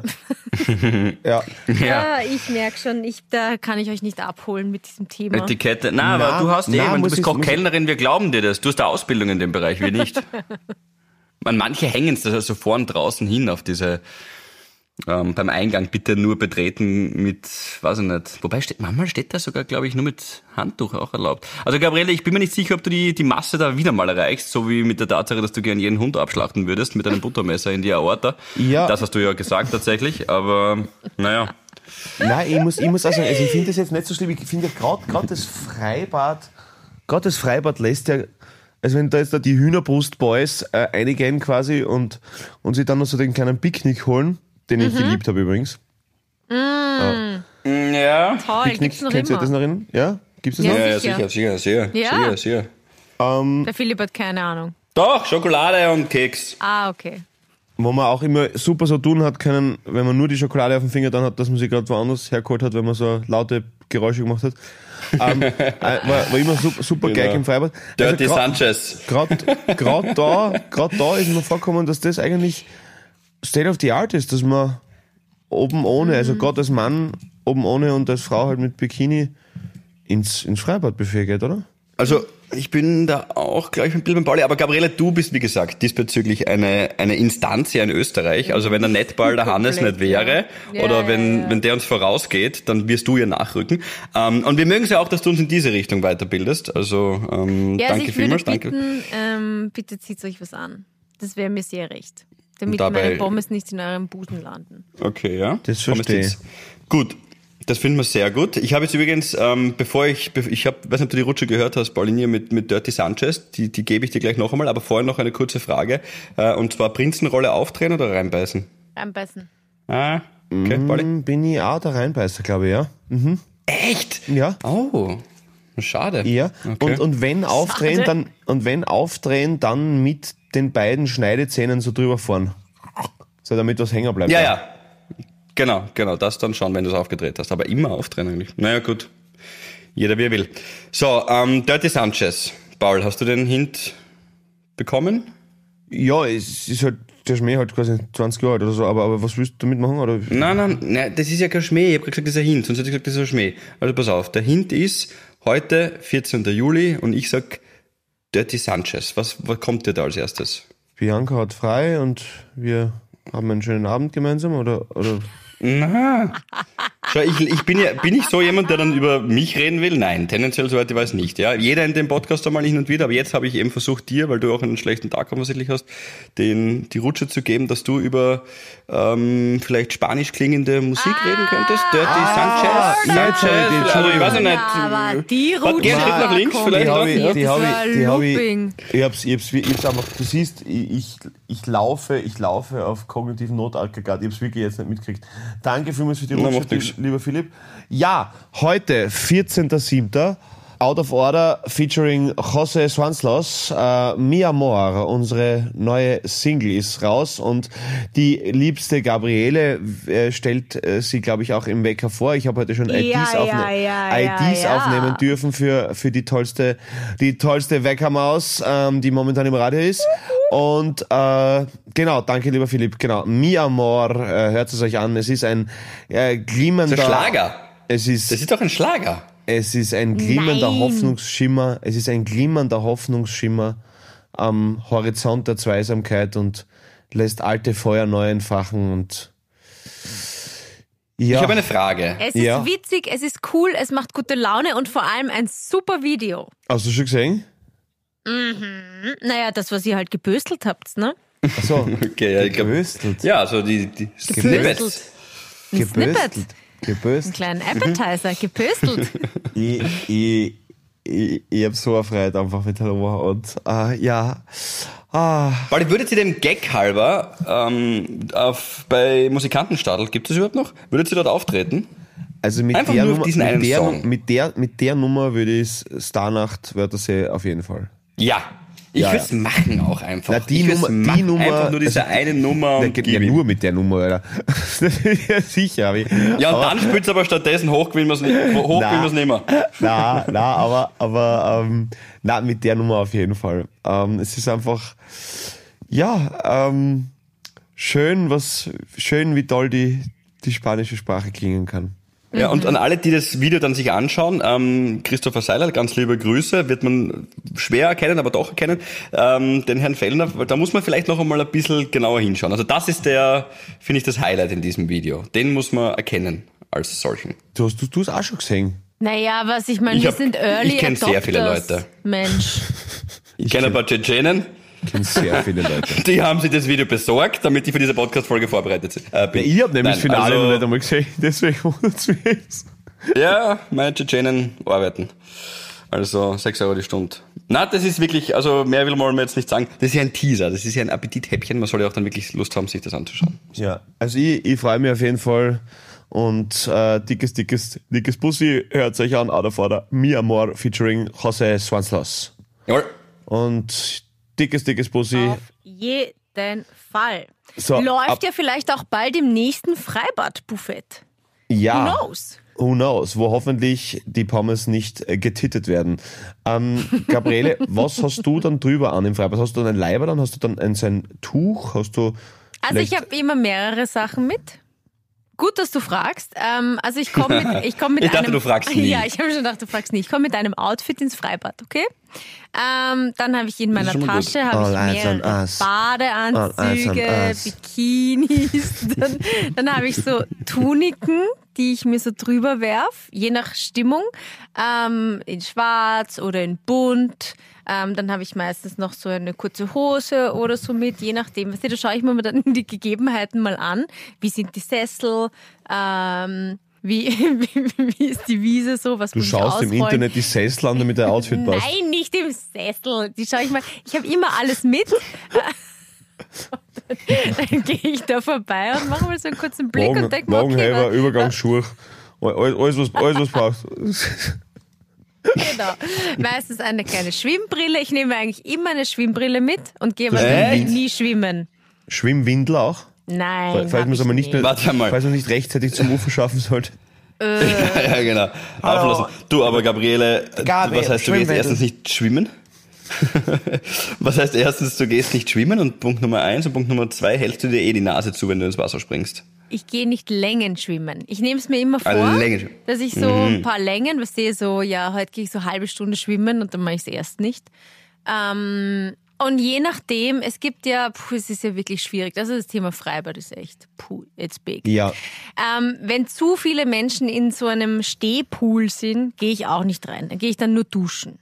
ja. Ja. Ich merke schon, ich, da kann ich euch nicht abholen mit diesem Thema. Etikette. Na, Na, aber du hast na, eben, du bist Kochkellnerin, wir glauben dir das. Du hast eine Ausbildung in dem Bereich, wir nicht. [laughs] Man, manche hängen es da so vorn draußen hin auf diese, ähm, beim Eingang bitte nur betreten mit, weiß ich nicht. Wobei steht, manchmal steht da sogar, glaube ich, nur mit Handtuch auch erlaubt. Also Gabriele, ich bin mir nicht sicher, ob du die, die Masse da wieder mal erreichst, so wie mit der Tatsache, dass du gern jeden Hund abschlachten würdest mit einem Buttermesser in die Aorta. Ja. Das hast du ja gesagt tatsächlich, aber naja. Nein, ich muss, ich muss auch sagen, also ich finde das jetzt nicht so schlimm. Ich finde ja gerade das Freibad, gerade das Freibad lässt ja, also wenn da jetzt da die Hühnerbrust-Boys äh, eingehen quasi und, und sich dann noch so den kleinen Picknick holen, den ich geliebt habe übrigens. Ja. Toll, Picknick, gibt's noch kennst du immer. das noch in? Ja? Gibt's das Ja. noch? Ja, ja, sicher. sicher, sicher, sicher, Ja. sicher, sicher. Der Philipp hat keine Ahnung. Doch, Schokolade und Keks. Ah, okay. Wo man auch immer super so tun hat können, wenn man nur die Schokolade auf dem Finger dann hat, dass man sie gerade woanders hergeholt hat, wenn man so laute Geräusche gemacht hat. ähm, [laughs] äh, war, war immer super, super Genau. geil im Freibad. Dirty Also grad- Sanchez. Gerade da, grad da ist mir vorgekommen, dass das eigentlich State of the Art ist, dass man oben ohne, also gerade als Mann oben ohne und als Frau halt mit Bikini ins, ins Freibadbuffet geht, oder? Also, ich bin da auch gleich ein bisschen beim Pauli, aber Gabriele, du bist, wie gesagt, diesbezüglich eine, eine Instanz hier in Österreich. Also, wenn der Netball der Hannes nicht wäre, Ja, oder ja, wenn, ja. wenn der uns vorausgeht, dann wirst du ja nachrücken. Ähm, und wir mögen es ja auch, dass du uns in diese Richtung weiterbildest. Also, ähm, Ja, also danke würde vielmals, danke. bitten, ähm, bitte zieht euch was an. Das wäre mir sehr recht. Damit dabei- meine Pommes nicht in eurem Busen landen. Okay, ja. Das verstehe. Tits. Gut. Das finden wir sehr gut. Ich habe jetzt übrigens, ähm, bevor ich, ich habe, weiß nicht, ob du die Rutsche gehört hast, Paulinier mit, mit Dirty Sanchez, die, die gebe ich dir gleich noch einmal, aber vorher noch eine kurze Frage. Äh, und zwar Prinzenrolle aufdrehen oder reinbeißen? Reinbeißen. Ah, okay, Pauli. Hm, Bin ich auch der Reinbeißer, glaube ich, ja. Echt? Ja. Oh, schade. Ja. Okay. Und, und wenn aufdrehen, Schade. dann, und wenn aufdrehen, dann mit den beiden Schneidezähnen so drüber fahren. So, damit was hängen bleibt. ja, ja. Genau, genau, das dann schon, wenn du es aufgedreht hast. Aber immer aufdrehen eigentlich. Naja, gut. Jeder wie er will. So, ähm, Dirty Sanchez. Paul, hast du den Hint bekommen? Ja, es ist halt, der Schmäh halt quasi 20 Jahre alt oder so, aber, aber was willst du damit machen? Oder? Nein, nein, nein, das ist ja kein Schmäh. Ich habe gesagt, das ist ein Hint, sonst hätte ich gesagt, das ist ein Schmäh. Also pass auf, der Hint ist heute, 14. Juli, und ich sag Dirty Sanchez. Was, was kommt dir da als erstes? Bianca hat frei und wir haben einen schönen Abend gemeinsam oder, oder Na. Schau, ich, ich bin ja, bin ich so jemand, der dann über mich reden will? Nein, tendenziell soweit ich weiß nicht. Ja, jeder in dem Podcast einmal hin und wieder, aber jetzt habe ich eben versucht, dir, weil du auch einen schlechten Tag offensichtlich hast, den, die Rutsche zu geben, dass du über ähm, vielleicht spanisch klingende Musik reden könntest. Dirty Ah, Sanchez. die, Also ich weiß ja nicht. Ja, aber die Warte, geh Schritt nach links Rutsche. vielleicht Die noch. habe ich, die habe ich, die habe ich, ich hab's, ich hab's, ich hab's einfach, du siehst, ich, ich, laufe, ich laufe auf kognitiven Notaggregat, ich hab's wirklich jetzt nicht mitgekriegt. Danke vielmals für die Na, Rutsche, lieber Philipp. Ja, heute, 14.07., Out of Order featuring José Swanslos, äh, Mi Amor, unsere neue Single ist raus und die liebste Gabriele äh, stellt äh, sie, glaube ich, auch im Wecker vor. Ich habe heute schon IDs, ja, aufne ja, IDs ja, ja. aufnehmen dürfen für, für die tollste, die tollste Weckermaus, ähm, die momentan im Radio ist. Und äh, genau, danke lieber Philipp. Genau, Mi Amor, äh, hört es euch an. Es ist ein äh, glimmender Das ist ein Schlager. Es ist, Das ist doch ein Schlager. es ist ein glimmender Nein. Hoffnungsschimmer. Es ist ein glimmernder Hoffnungsschimmer am Horizont der Zweisamkeit und lässt alte Feuer neu entfachen und ja. Ich habe eine Frage. Es ist Ja. witzig, es ist cool, es macht gute Laune und vor allem ein super Video. Hast du schon gesehen? Naja, das, was ihr halt geböstelt habt, ne? Achso. [laughs] Okay, ja, ich glaub, Geböstelt. ja, also die, die Snippets. Ein Snippet. Geböstelt. Einen Geböstelt. kleinen Appetizer, gepöstelt. [laughs] ich, ich, ich, ich hab so erfreut einfach mit Hallo und äh, ja. Ah, Warte, würdet ihr dem Gag halber ähm, auf, bei Musikantenstadel, gibt es überhaupt noch? Würdet ihr dort auftreten? also mit Einfach der, Nummer, diesen einen mit, der, Song. mit, der, mit der Nummer würde ich Starnacht Wörthersee auf jeden Fall. Ja. Ich Ja, würde es machen auch einfach. Na, die ich Nummer- die machen. Nummer- Einfach nur diese also- eine Nummer Der geht ja nur mit der Nummer, Alter. [laughs] ja, sicher. hab ich. Ja, und aber, dann spielt's aber stattdessen hoch, gewinnen wir's nicht, hoch Na. gewinnen wir's nicht mehr. [laughs] na, na, aber, aber ähm, na, mit der Nummer auf jeden Fall. Ähm, es ist einfach, ja, ähm, schön, was, schön, wie toll die, die spanische Sprache klingen kann. Ja, und an alle, die das Video dann sich anschauen, ähm, Christopher Seiler, ganz liebe Grüße, wird man schwer erkennen, aber doch erkennen, ähm, den Herrn Fellner, da muss man vielleicht noch einmal ein bisschen genauer hinschauen. Also das ist der, finde ich, das Highlight in diesem Video. Den muss man erkennen als solchen. Du hast du, du hast auch schon gesehen. Naja, was ich meine, Ich wir hab- sind Early ich kenn sehr viele. Leute. Mensch. Ich kenne ein paar Tschetschenen, Ich kenne sehr viele Leute. die haben sich das Video besorgt, damit ich für diese Podcast-Folge vorbereitet äh, bin. Ich habe nämlich das Nein, Finale also- noch nicht einmal gesehen, [laughs] deswegen wundert es mich jetzt. Ja, meine Tschetschenen arbeiten. Also 6 Euro die Stunde. Na, das ist wirklich, also mehr will man jetzt nicht sagen. Das ist ja ein Teaser, das ist ja ein Appetithäppchen. Man soll ja auch dann wirklich Lust haben, sich das anzuschauen. Ja, also ich, ich freue mich auf jeden Fall. Und äh, dickes, dickes, dickes Bussi, hört euch an, Out of Order, Mi Amor featuring José Swanslos. Jawohl. Und dickes, dickes Bussi. Auf jeden Fall. So, Läuft ja vielleicht auch bald im nächsten Freibad-Buffet. Ja. Who knows? Who knows, wo hoffentlich die Pommes nicht äh, getittet werden. Ähm, Gabriele, [laughs] was hast du dann drüber an im Freibad? Hast du dann ein Leiber dann? Hast du dann ein, ein Tuch? Hast du Also ich habe immer mehrere Sachen mit. Gut, dass du fragst. Ähm, also ich komme mit, [laughs] ich komm mit Ich dachte, einem. du fragst [laughs] nie. Ja, ich habe schon gedacht, du fragst nie. Ich komme mit einem Outfit ins Freibad, okay? Ähm, dann habe ich in meiner. Tasche habe ich mehrere Badeanzüge. Bikinis. [laughs] Dann, dann habe ich so Tuniken, die ich mir so drüber werf, je nach Stimmung, ähm, in Schwarz oder in Bunt. Ähm, dann habe ich meistens noch so eine kurze Hose oder so mit, je nachdem. Weißt du, da schaue ich mir dann [laughs] die Gegebenheiten mal an. Wie sind die Sessel? Ähm, wie, [laughs] wie, wie ist die Wiese so? Was Du schaust im? Internet die Sessel an, damit der Outfit passt. Nein, nicht im Sessel. Die schaue ich mal. Ich habe immer alles mit. [laughs] dann dann gehe ich da vorbei und mache mal so einen kurzen Blick Wagen, und denke mir, okay, Übergangsschuhe. Alles, alles, was, alles, was brauchst. Genau. Meistens eine kleine Schwimmbrille. Ich nehme eigentlich immer eine Schwimmbrille mit und gehe aber nie schwimmen. Schwimmwindel auch? Nein. Falls man es ich aber nicht, nicht. Warte mal. falls man nicht rechtzeitig zum Ufer schaffen sollte. [laughs] ja, genau. Auflassen. Du, aber Gabriele, Gabi, was heißt, du gehst erstens nicht schwimmen? [laughs] was heißt erstens, du gehst nicht schwimmen und Punkt Nummer eins und Punkt Nummer zwei, hältst du dir eh die Nase zu, wenn du ins Wasser springst? Ich gehe nicht Längen schwimmen. Ich nehme es mir immer vor, Längen schwimmen. dass ich so ein paar Längen, was sehe so, ja, heute gehe ich so eine halbe Stunde schwimmen und dann mache ich es erst nicht. Ähm, und je nachdem, es gibt ja, puh, es ist ja wirklich schwierig. Das ist das Thema Freibad ist echt, puh, it's big. Ja, Ähm, wenn zu viele Menschen in so einem Stehpool sind, gehe ich auch nicht rein. Dann gehe ich dann nur duschen.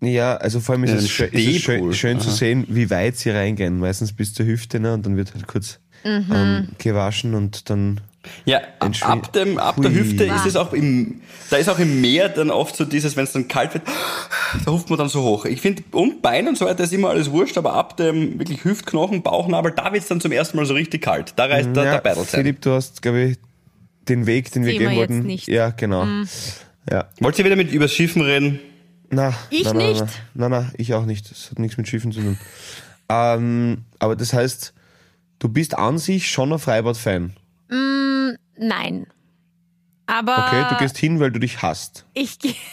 ja, also vor allem ist Ja, es, schön, ist es schön, schön zu sehen, wie weit sie reingehen. Meistens bis zur Hüfte, ne? Und dann wird halt kurz Mhm. ähm, gewaschen und dann. Ja, ab, dem, ab der Hui. Hüfte ist es auch im, da ist auch im Meer dann oft so dieses, wenn es dann kalt wird, da ruft man dann so hoch. Ich finde, und Bein und so weiter ist immer alles wurscht, aber ab dem wirklich Hüftknochen, Bauchnabel, da wird's dann zum ersten Mal so richtig kalt. Da reißt der, ja, der Battle sein. Philipp, du hast, glaube ich, den Weg, den wir Sehen gehen wir wollten. nicht. Ja, genau. Ja. Wollt ihr wieder mit übers Schiffen reden? Na, Ich na, na, nicht. Na, na, na, ich auch nicht. Das hat nichts mit Schiffen zu tun. ähm, aber das heißt, du bist an sich schon ein Freibad-Fan. Nein. Aber Okay, du gehst hin, weil du dich hasst. ich gehe. [laughs]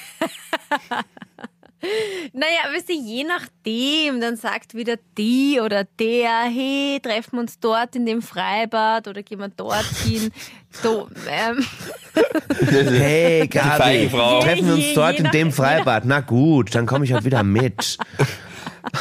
Naja, wisst ihr, je nachdem, dann sagt wieder die oder der, hey, treffen wir uns dort in dem Freibad oder gehen wir dorthin. So, [laughs] ähm, Hey, Gabi, treffen wir uns Je- dort je in nach- dem Freibad. Na gut, dann komme ich auch wieder mit. [laughs]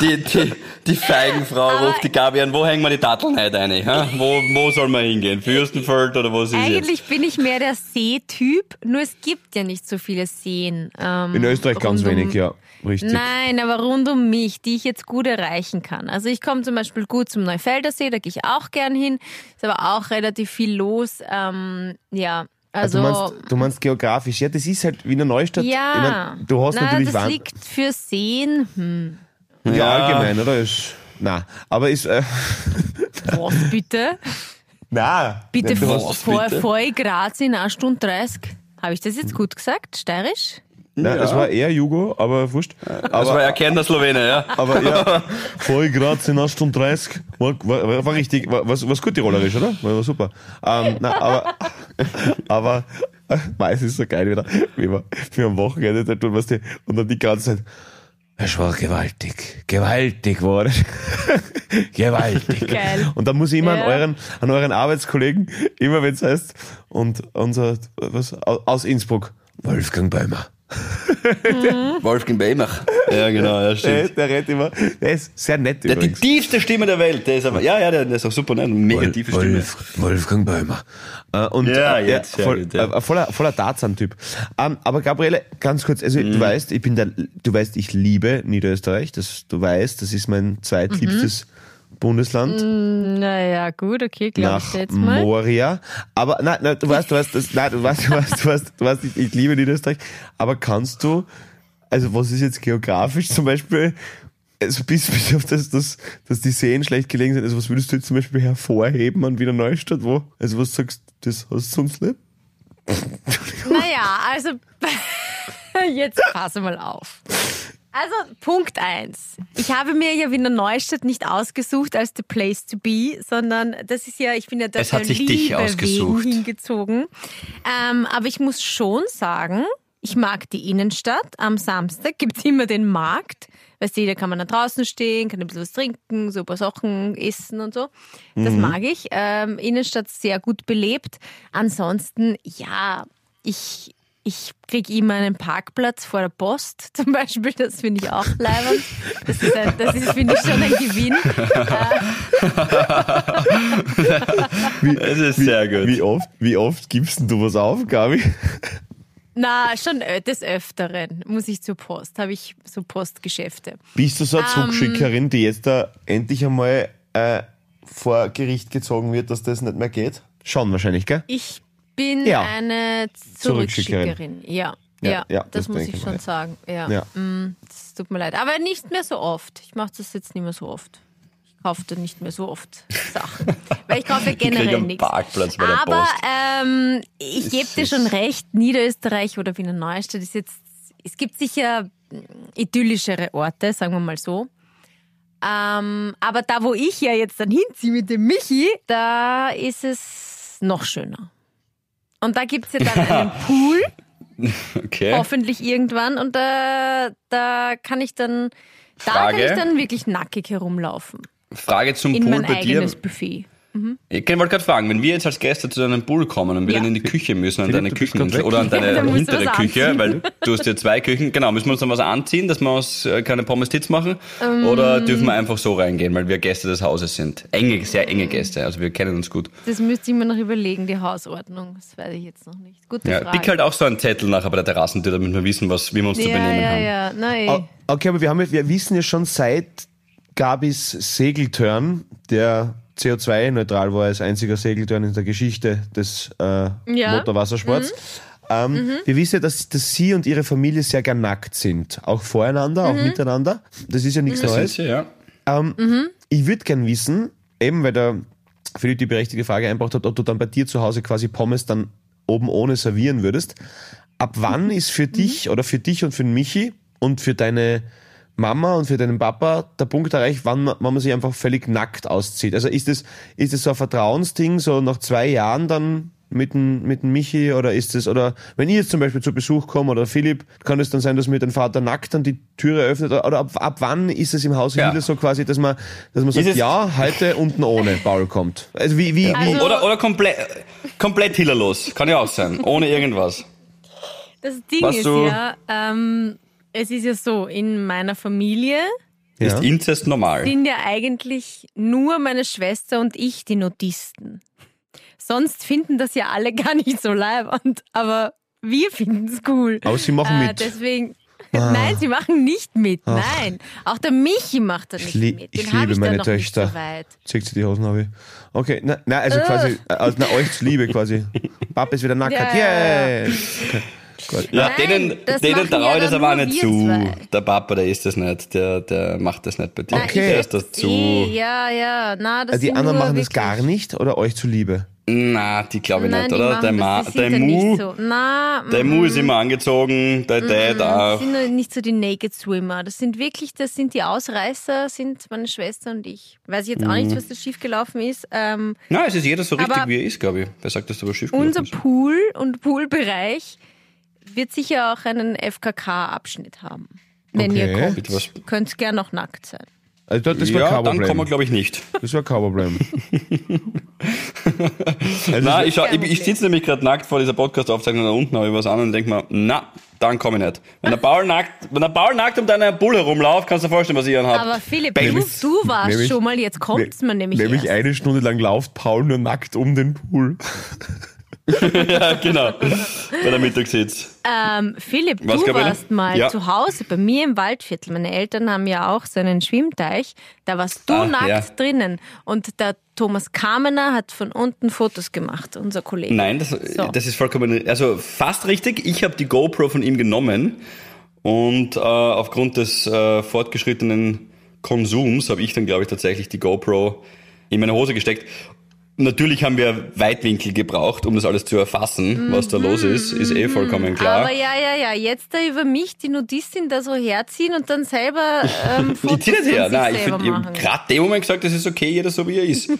Die, die, die Feigenfrau ruft die Gabi an, wo hängen wir die Datteln heute rein? hä? Wo, wo soll man hingehen? Fürstenfeld oder wo ist es jetzt? eigentlich bin ich mehr der Seetyp, nur es gibt ja nicht so viele Seen. Ähm, In Österreich ganz um- wenig, ja. Richtig. Nein, aber rund um mich, die ich jetzt gut erreichen kann. Also ich komme zum Beispiel gut zum Neufelder See, da gehe ich auch gern hin. Ist aber auch relativ viel los. Ähm, ja, Also, also. du, meinst, du meinst geografisch. Ja, das ist halt Wiener Neustadt. ja, Ich mein, du hast Na, natürlich das Wahn- liegt für Seen. Hm. Ja, Ja. allgemein, oder? Ist, na, aber ist. Äh, Was bitte? [laughs] na, Bitte vor, vor, bitte? vor Graz in 1 Stunde 30. Habe ich das jetzt gut gesagt? Steirisch? na, Es war eher Jugo, aber wurscht. Das Aber, war ja Kerner Slowene, ja. aber ja, [laughs] voll Graz in 1 Stunde 30. War, war, war richtig, war, was, was gut tirolerisch, oder? War, war super. Ähm, na, aber, [laughs] aber, mei, es ist so geil wieder, wie wir, wie wir am Wochenende da tun, was die, und dann die ganze Zeit, es war gewaltig, gewaltig war das. [laughs] gewaltig. Geil. Und da muss ich immer Ja. an euren, an euren Arbeitskollegen, immer wenn es heißt, und unser, was, aus Innsbruck, Wolfgang Bäumer. [laughs] Wolfgang Beimach. Ja, genau, ja, Der, stimmt. der redet immer, der ist sehr nett Der hat die tiefste Stimme der Welt. Der ist aber, ja, ja, der, der ist auch super, ne? Eine Mega Wol- tiefe Stimme. Wolf, Wolfgang Bäumer. Äh, und, Ja, äh, jetzt, ja, voll, ja. äh, voller, voller Tarzan-Typ. Ähm, aber Gabriele, ganz kurz, also Mhm. du weißt, ich bin der, du weißt, ich liebe Niederösterreich. Das, du weißt, das ist mein zweitliebstes Bundesland Naja, gut, okay, glaube ich jetzt mal. Moria. Aber nein, nein, du weißt, du weißt, das, nein, du weißt, du weißt, du weißt, du weißt ich, ich liebe Niederösterreich. Aber kannst du, also was ist jetzt geografisch zum Beispiel, also bis, bis auf das, dass, dass die Seen schlecht gelegen sind, also was würdest du jetzt zum Beispiel hervorheben an Wiener Neustadt, wo? Also was sagst du, das hast du sonst nicht? Naja, also [laughs] jetzt passe mal auf. Also Punkt eins. Ich habe mir ja Wiener Neustadt nicht ausgesucht als the place to be, sondern das ist ja, ich bin ja der Es hat sich dich ausgesucht. wegen hingezogen. Ähm, aber ich muss schon sagen, ich mag die Innenstadt. Am Samstag gibt's immer den Markt. Weißt du, da kann man da draußen stehen, kann ein bisschen was trinken, so ein paar Sachen essen und so. Das mag ich. Ähm, Innenstadt sehr gut belebt. Ansonsten, ja, ich, ich krieg immer einen Parkplatz vor der Post [laughs] zum Beispiel. Das finde ich auch leibend. Das ist, ein- das ist finde ich, schon ein Gewinn. Das [laughs] ist sehr gut. Wie oft, wie oft gibst denn du was auf, Gabi? Na, schon ö- des Öfteren muss ich zur Post. Habe ich so Postgeschäfte. Bist du so eine Ähm. Zugschickerin, die jetzt da endlich einmal äh, vor Gericht gezogen wird, dass das nicht mehr geht? Schon wahrscheinlich, gell? Ich bin Ja. eine Zurückschickerin. Zurückschickerin. Ja. Ja, Ja, ja, das, das muss ich schon mal. sagen. Ja. Ja. Mm, das tut mir leid. Aber nicht mehr so oft. Ich mache das jetzt nicht mehr so oft. Ich kaufte nicht mehr so oft [laughs] Sachen. Weil ich kaufe generell nichts. Aber ähm, ich gebe dir schon recht, Niederösterreich oder Wiener Neustadt ist jetzt, es gibt sicher mm, idyllischere Orte, sagen wir mal so. Ähm, aber da, wo ich ja jetzt dann hinziehe mit dem Michi, da ist es noch schöner. Und da gibt's ja dann einen [laughs] Pool, Okay. hoffentlich irgendwann. Und da, da kann ich dann, da Frage. kann ich dann wirklich nackig herumlaufen. Frage zum In Pool mein bei dir. eigenes Buffet. Ich wollte gerade fragen, wenn wir jetzt als Gäste zu deinem Pool kommen und wir Ja. dann in die Küche müssen, an deine Küchen oder an Ja, deine [laughs] du hintere Küche, anziehen. weil du hast ja zwei Küchen. Genau, müssen wir uns dann was anziehen, dass wir uns äh, keine Pommes Tits machen? Ähm. Oder dürfen wir einfach so reingehen, weil wir Gäste des Hauses sind? Enge, sehr enge Gäste, also wir kennen uns gut. Das müsste ich mir noch überlegen, die Hausordnung. Das weiß ich jetzt noch nicht. Gute Ja, Frage. pick halt auch so einen Zettel nachher bei der Terrassentür, damit wir wissen, was, wie wir uns zu ja, benehmen ja, haben. ja. Nein. O- Okay, aber wir, haben, ja- wir wissen ja schon seit Gabis Segeltörn, der CO2-neutral war als einziger Segeltörn in der Geschichte des äh, Motorwassersports. Ähm, Wir wissen ja, dass, dass sie und ihre Familie sehr gern nackt sind. Auch voreinander, auch miteinander. Das ist ja nichts Das Neues. sie, ja. Ähm, Ich würde gern wissen, eben weil der Philipp die berechtigte Frage einbracht hat, ob du dann bei dir zu Hause quasi Pommes dann oben ohne servieren würdest. Ab wann [laughs] ist für dich oder für dich und für den Michi und für deine Mama und für deinen Papa der Punkt erreicht, wann man, wann man sich einfach völlig nackt auszieht? Also ist es ist es so ein Vertrauensding, so nach zwei Jahren dann mit dem, mit dem Michi oder ist es, oder wenn ich jetzt zum Beispiel zu Besuch komme oder Philipp, kann es dann sein, dass mir dein Vater nackt dann die Türe öffnet oder, oder ab, ab wann ist es im Haus Ja. Hille so quasi, dass man, dass man sagt, ja, heute unten ohne Paul kommt. Also wie, wie, wie, Also- Oder, oder komplett, komplett hillerlos. Kann ja auch sein. Ohne irgendwas. Das Ding Was ist so- ja, ähm, es ist ja so, in meiner Familie ja. Ist Inzest normal? sind ja eigentlich nur meine Schwester und ich die Nudisten. Sonst finden das ja alle gar nicht so leibend, aber wir finden es cool. Aber sie machen Äh, mit. Deswegen, nein, sie machen nicht mit, nein. Auch der Michi macht da nicht Ich, mit. ich Den hab liebe ich meine Töchter. so. Zieht sie die Hosen habe ich. Okay, na, na also quasi, also, na, euch zu Liebe quasi. [laughs] Papa ist wieder nackt. Ja, ja, Yeah. Okay. Gut. Ja, Nein, denen, das denen traue ja ich das aber auch nicht zu. zwei. Der Papa, der ist das nicht. Der, der macht das nicht bei dir. Okay. Der ist das zu. Ja, ja, na, das Also die anderen machen das wirklich- gar nicht oder euch zu Liebe? Na, die glaube ich Nein, nicht, oder? Der, das, Ma, der Mu, nicht so. Na, der mm, Mu ist immer angezogen, der Dad Das auch. sind nur nicht so die Naked Swimmer. Das sind wirklich, das sind die Ausreißer, sind meine Schwester und ich. Weiß ich jetzt auch Mhm. nicht, was da schiefgelaufen ist. Ähm, Na, es ist jeder so richtig, Aber wie er ist, glaube ich. Wer sagt, dass du aber schief unser gelaufen ist? Pool und Poolbereich wird sicher auch einen FKK-Abschnitt haben. Wenn ihr Okay. kommt. Bitte was? Könnt gern noch nackt sein. Also das, das war Ja, kein dann kommen wir, glaube ich, nicht. das war kein Problem. also Na, ich, schau, ich, ich sitze nämlich gerade nackt vor dieser Podcast-Aufzeichnung da unten, habe ich was an und denke mir, na, dann komme ich nicht. Wenn der Paul nackt, wenn der Paul nackt um deine Bull herumläuft, kannst du dir vorstellen, was ich anhabe. Aber Philipp, du, Nämlich- du warst nämlich- schon mal, jetzt kommt's mir nämlich, nämlich erst. eine Stunde lang lauft Paul nur nackt um den Pool. [laughs] ja, genau. Bei der Mittagssitz. Ähm, Philipp, Was, du warst mal Ja. zu Hause bei mir im Waldviertel. Meine Eltern haben ja auch so einen Schwimmteich. Da warst du Ah, nackt ja. drinnen. Und der Thomas Kamener hat von unten Fotos gemacht, unser Kollege. Nein, das, das ist vollkommen, also fast richtig. Ich habe die GoPro von ihm genommen und äh, aufgrund des äh, fortgeschrittenen Konsums habe ich dann, glaube ich, tatsächlich die GoPro in meine Hose gesteckt. Natürlich haben wir Weitwinkel gebraucht, um das alles zu erfassen, was da los ist, ist eh vollkommen klar. Aber ja, ja, ja, jetzt da über mich die Nudistin da so herziehen und dann selber [laughs] ähm, Fotos ich zieh nicht her. Nein, ich selber finde, machen. gerade dem Moment gesagt, das ist okay, jeder so wie er ist.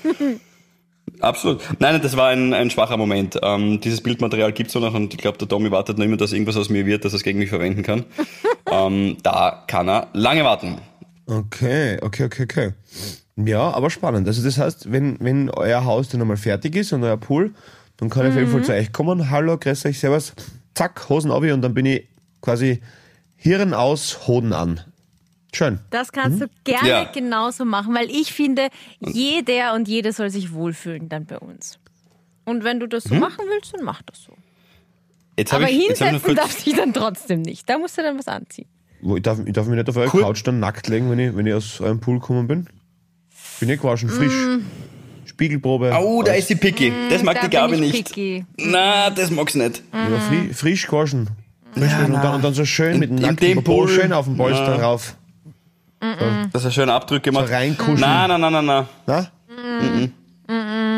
[laughs] Absolut. Nein, nein, das war ein, ein schwacher Moment. Ähm, dieses Bildmaterial gibt's so noch und ich glaube, der Tommy wartet noch immer, dass irgendwas aus mir wird, dass er es gegen mich verwenden kann. [laughs] ähm, da kann er lange warten. Okay, okay, okay, okay. Ja, aber spannend. Also das heißt, wenn, wenn euer Haus dann einmal fertig ist und euer Pool, dann kann ich auf jeden Mhm. Fall zu euch kommen. Hallo, grüß euch, servus. Zack, Hosen auf und dann bin ich quasi Hirn aus, Hoden an. Schön. Das kannst du gerne Ja. genauso machen, weil ich finde, jeder und jede soll sich wohlfühlen dann bei uns. Und wenn du das so machen willst, dann mach das so. Jetzt hab Aber ich, hinsetzen noch darf kurz, sich dann trotzdem nicht. Da musst du dann was anziehen. Wo, ich, darf, ich darf mich nicht auf eure Cool. Couch dann nackt legen, wenn ich, wenn ich aus eurem Pool gekommen bin. Bin ich gewaschen, frisch. Mm. Spiegelprobe. Oh, da ist die Picky. Das mag da die Gabi nicht. picky. Na, das mag's nicht. Ja, fri frisch gewaschen. Gewaschen. und, dann, und dann so schön mit dem in nackten dem Popo Pool. schön auf dem Polster Na. rauf. Das ist ein schöner Abdruck gemacht. So reinkuscheln. Nein, nein, nein, nein, nein. Na?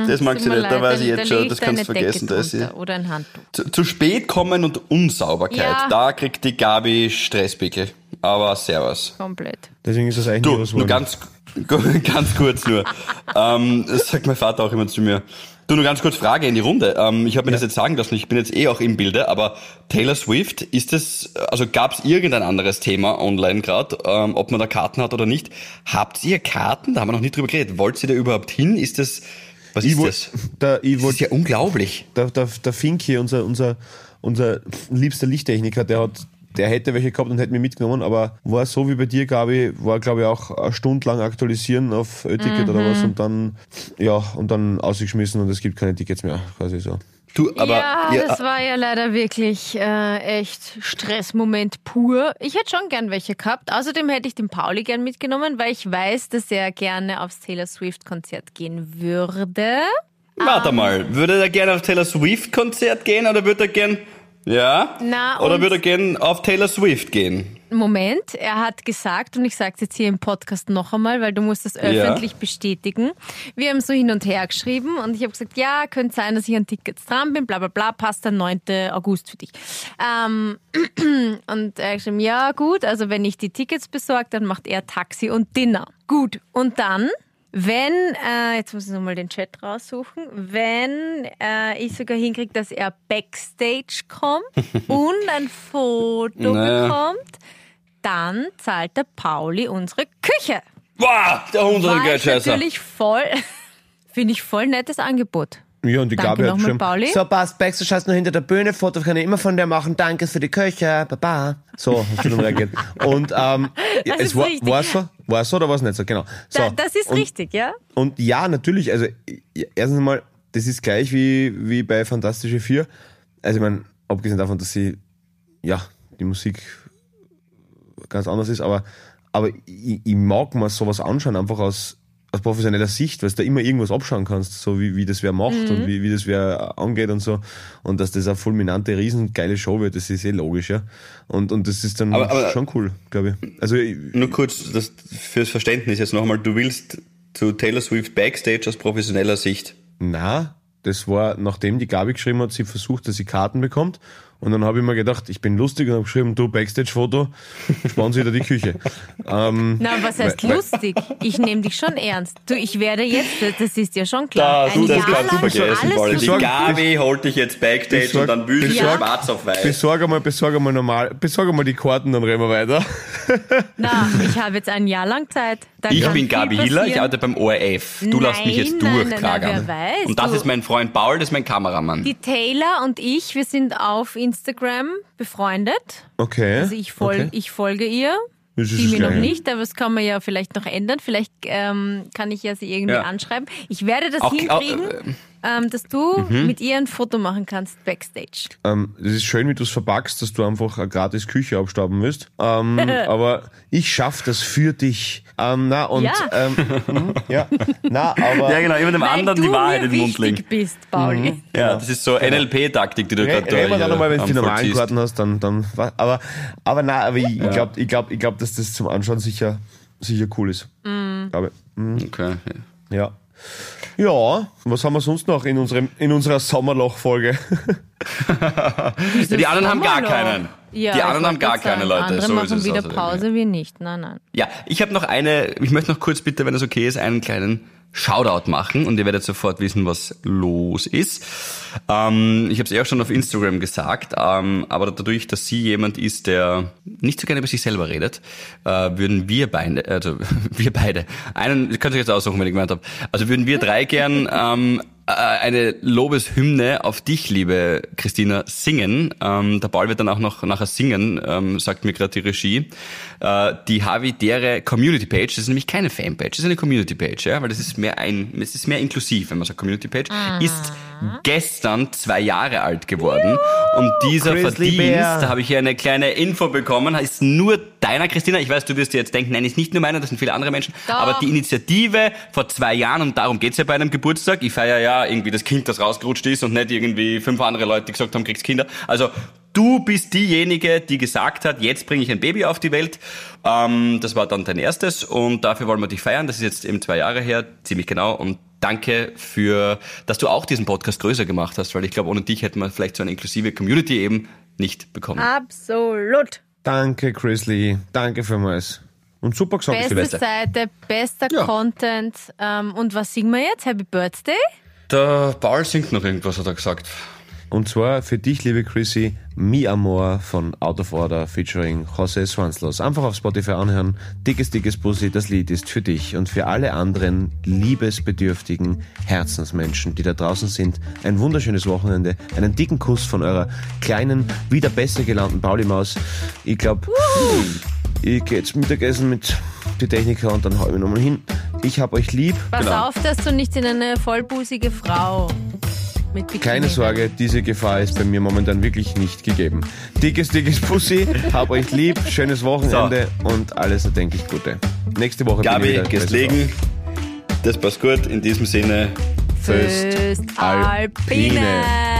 Das mag sie nicht. Da leid, weiß ich jetzt schon. Das kannst du vergessen. Da ist sie. Oder ein Handtuch. Zu, zu spät kommen und Unsauberkeit. Ja. Da kriegt die Gabi Stresspickel. Aber servus. Komplett. Deswegen ist das eigentlich Du, nur ganz, ganz kurz nur. ähm, das sagt mein Vater auch immer zu mir. Du, nur ganz kurz Frage in die Runde. Ähm, ich habe mir das jetzt sagen lassen, ich bin jetzt eh auch im Bilde, aber Taylor Swift, ist es, also gab es irgendein anderes Thema online gerade, ähm, ob man da Karten hat oder nicht? Habt ihr Karten? Da haben wir noch nicht drüber geredet. Wollt ihr da überhaupt hin? Ist das, was Ich ist das? der, ich Das ist ja unglaublich. der, der, der Fink hier, unser, unser, unser liebster Lichttechniker, der hat, der hätte welche gehabt und hätte mich mitgenommen, aber war so wie bei dir, Gabi, war glaube ich auch eine Stunde lang aktualisieren auf Ticket oder was und dann, ja, und dann ausgeschmissen und es gibt keine Tickets mehr, quasi so. Du, aber ja, ihr- das war ja leider wirklich äh, echt Stressmoment pur. Ich hätte schon gern welche gehabt. Außerdem hätte ich den Pauli gern mitgenommen, weil ich weiß, dass er gerne aufs Taylor Swift Konzert gehen würde. Warte mal, würde er gerne auf Taylor Swift Konzert gehen oder würde er gern, ja? Na, oder würde er gern auf Taylor Swift gehen? Moment, er hat gesagt, und ich sage es jetzt hier im Podcast noch einmal, weil du musst das öffentlich bestätigen. Wir haben so hin und her geschrieben und ich habe gesagt, ja, könnte sein, dass ich an Tickets dran bin, bla bla bla, passt der 9. August für dich. Ähm, [clears throat] und er hat geschrieben, ja gut, also wenn ich die Tickets besorge, dann macht er Taxi und Dinner. Gut, und dann... Wenn, äh, jetzt muss ich nochmal den Chat raussuchen, wenn äh, ich sogar hinkriege, dass er Backstage kommt [laughs] und ein Foto Naja. bekommt, dann zahlt der Pauli unsere Küche. Boah, der Hund hat War einen ich Geldscheißer. natürlich voll, [laughs] finde ich voll nettes Angebot. Ja, und die Danke Gabi hat schon, Pauli. so passt, Backstage hast du noch hinter der Bühne, Foto kann ich immer von dir machen, danke für die Köche, baba. So, hast du dann reagiert. Und ähm, [laughs] Das es ist war, richtig. war so, war so oder war es nicht so, genau. So, Da, das ist und, richtig, ja? Und ja, natürlich, also erstens mal, das ist gleich wie, wie bei Fantastische Vier. Also ich meine, abgesehen davon, dass sie, ja, die Musik ganz anders ist, aber, aber ich, ich mag mir sowas anschauen, einfach aus, aus professioneller Sicht, weil du da immer irgendwas abschauen kannst, so wie, wie das wer macht Mhm. und wie, wie das wer angeht und so. Und dass das eine fulminante, riesengeile Show wird, das ist eh logisch, ja. Und, und das ist dann Aber- aber- schon cool, glaube ich. Also, ich, Nur kurz das fürs Verständnis jetzt nochmal. Du willst zu Taylor Swift Backstage aus professioneller Sicht. Na, das war, nachdem die Gabi geschrieben hat, sie versucht, dass sie Karten bekommt. Und dann habe ich mir gedacht, ich bin lustig und habe geschrieben, du Backstage-Foto, spannen Sie wieder die Küche. [laughs] ähm, Na, was heißt Weil- lustig? Ich nehme dich schon ernst. Du, ich werde jetzt, das ist ja schon klar, Da, ein du, das Jahr kannst du lang vergessen, alles Pauli. Die Gabi holt dich jetzt Backstage Besorg- und dann wühlst du besorg- schwarz auf weiß. besorge mal, besorge mal normal, besorge mal die Karten, dann reden wir weiter. Na, ich habe jetzt ein Jahr lang Zeit. Da Ich bin Gabi Hiller, ich arbeite beim ORF. Du lässt mich jetzt Nein, nein, durch, nein, nein, Kragan. wer weiß, Und das du- ist mein Freund Paul, das ist mein Kameramann. Die Taylor und ich, wir sind auf Instagram befreundet. Okay. Also ich, fol okay. ich folge ihr. Das ist Sie mir noch nicht, aber das kann man ja vielleicht noch ändern. Vielleicht ähm, kann ich ja sie irgendwie Ja. anschreiben. Ich werde das Auch- hinkriegen, auch, äh, ähm, dass du Mhm. mit ihr ein Foto machen kannst backstage. Ähm, das ist schön, wie du es verpackst, dass du einfach eine gratis Küche abstauben willst. Ähm, [laughs] aber ich schaff das für dich. Ähm, na, und, Ja. ähm, hm, [laughs] ja. Na, aber. Ja, genau, immer dem Weil anderen die Wahrheit in den Mund legen. bist, Pauli. Mhm. Ja, das ist so NLP-Taktik, die du Re- gerade Reden wir dann nochmal, wenn du die normalen. Karten hast, dann, dann, aber, aber nein, aber ich, ich glaube, ich glaub, ich glaub, dass das zum Anschauen sicher, sicher cool ist. Glaube, Okay. ja. Ja, was haben wir sonst noch in unserem, in unserer Sommerloch-Folge? [laughs] Ja, die anderen haben gar keinen. Ja, die anderen haben gar keine Leute. Andere so machen wieder Pause, wir nicht. Nein, nein. Ja, ich habe noch eine, ich möchte noch kurz bitte, wenn es okay ist, einen kleinen Shoutout machen und ihr werdet sofort wissen, was los ist. Ähm, ich habe es eh auch schon auf Instagram gesagt, ähm, aber dadurch, dass sie jemand ist, der nicht so gerne über sich selber redet, äh, würden wir beide, also [laughs] wir beide, einen, ihr könnt euch jetzt aussuchen, wenn ich gemeint habe, also würden wir drei gern ähm, äh, eine Lobeshymne auf dich, liebe Christina, singen. Ähm, der Paul wird dann auch noch nachher singen, ähm, sagt mir gerade die Regie. Äh, die Havidere Community Page, das ist nämlich keine Fanpage, das ist eine Community Page, ja, weil das ist mehr ein, es ist mehr inklusiv, wenn man sagt Community Page, ist gestern zwei Jahre alt geworden und dieser Grizzly Verdienst, Bear. da habe ich hier eine kleine Info bekommen, ist nur deiner, Christina. Ich weiß, du wirst dir jetzt denken, nein, ist nicht nur meiner, das sind viele andere Menschen. Doch. Aber die Initiative vor zwei Jahren, und darum geht's ja bei einem Geburtstag, ich feiere ja irgendwie das Kind, das rausgerutscht ist und nicht irgendwie fünf andere Leute, die gesagt haben, kriegst Kinder. Also du bist diejenige, die gesagt hat, jetzt bringe ich ein Baby auf die Welt. Ähm, das war dann dein erstes und dafür wollen wir dich feiern. Das ist jetzt eben zwei Jahre her, ziemlich genau. Und danke für, dass du auch diesen Podcast größer gemacht hast, weil ich glaube, ohne dich hätten wir vielleicht so eine inklusive Community eben nicht bekommen. Absolut. Danke, Chrisley. Danke vielmals. Und super gesagt, Beste Silvester. Seite, bester Ja. Content. Ähm, und was singen wir jetzt? Happy Birthday? Der Paul singt noch irgendwas, hat er gesagt. Und zwar für dich, liebe Chrissy, Mi Amor von Out of Order featuring José Swanslos. Einfach auf Spotify anhören. Dickes, dickes Pussy, das Lied ist für dich und für alle anderen liebesbedürftigen Herzensmenschen, die da draußen sind. Ein wunderschönes Wochenende. Einen dicken Kuss von eurer kleinen, wieder besser gelaunten Pauli-Maus. Ich glaube, ich gehe jetzt Mittagessen mit die Techniker und dann hau ich mich nochmal hin. Ich hab euch lieb. Pass Genau. auf, dass du nicht in eine vollbusige Frau Keine Sorge, diese Gefahr ist bei mir momentan wirklich nicht gegeben. Dickes, dickes Pussy, [laughs] hab euch lieb, schönes Wochenende und alles erdenklich Gute. Nächste Woche bin ich Gabi, wieder legen. Das passt gut. In diesem Sinne, Föst Alpine. Alpine.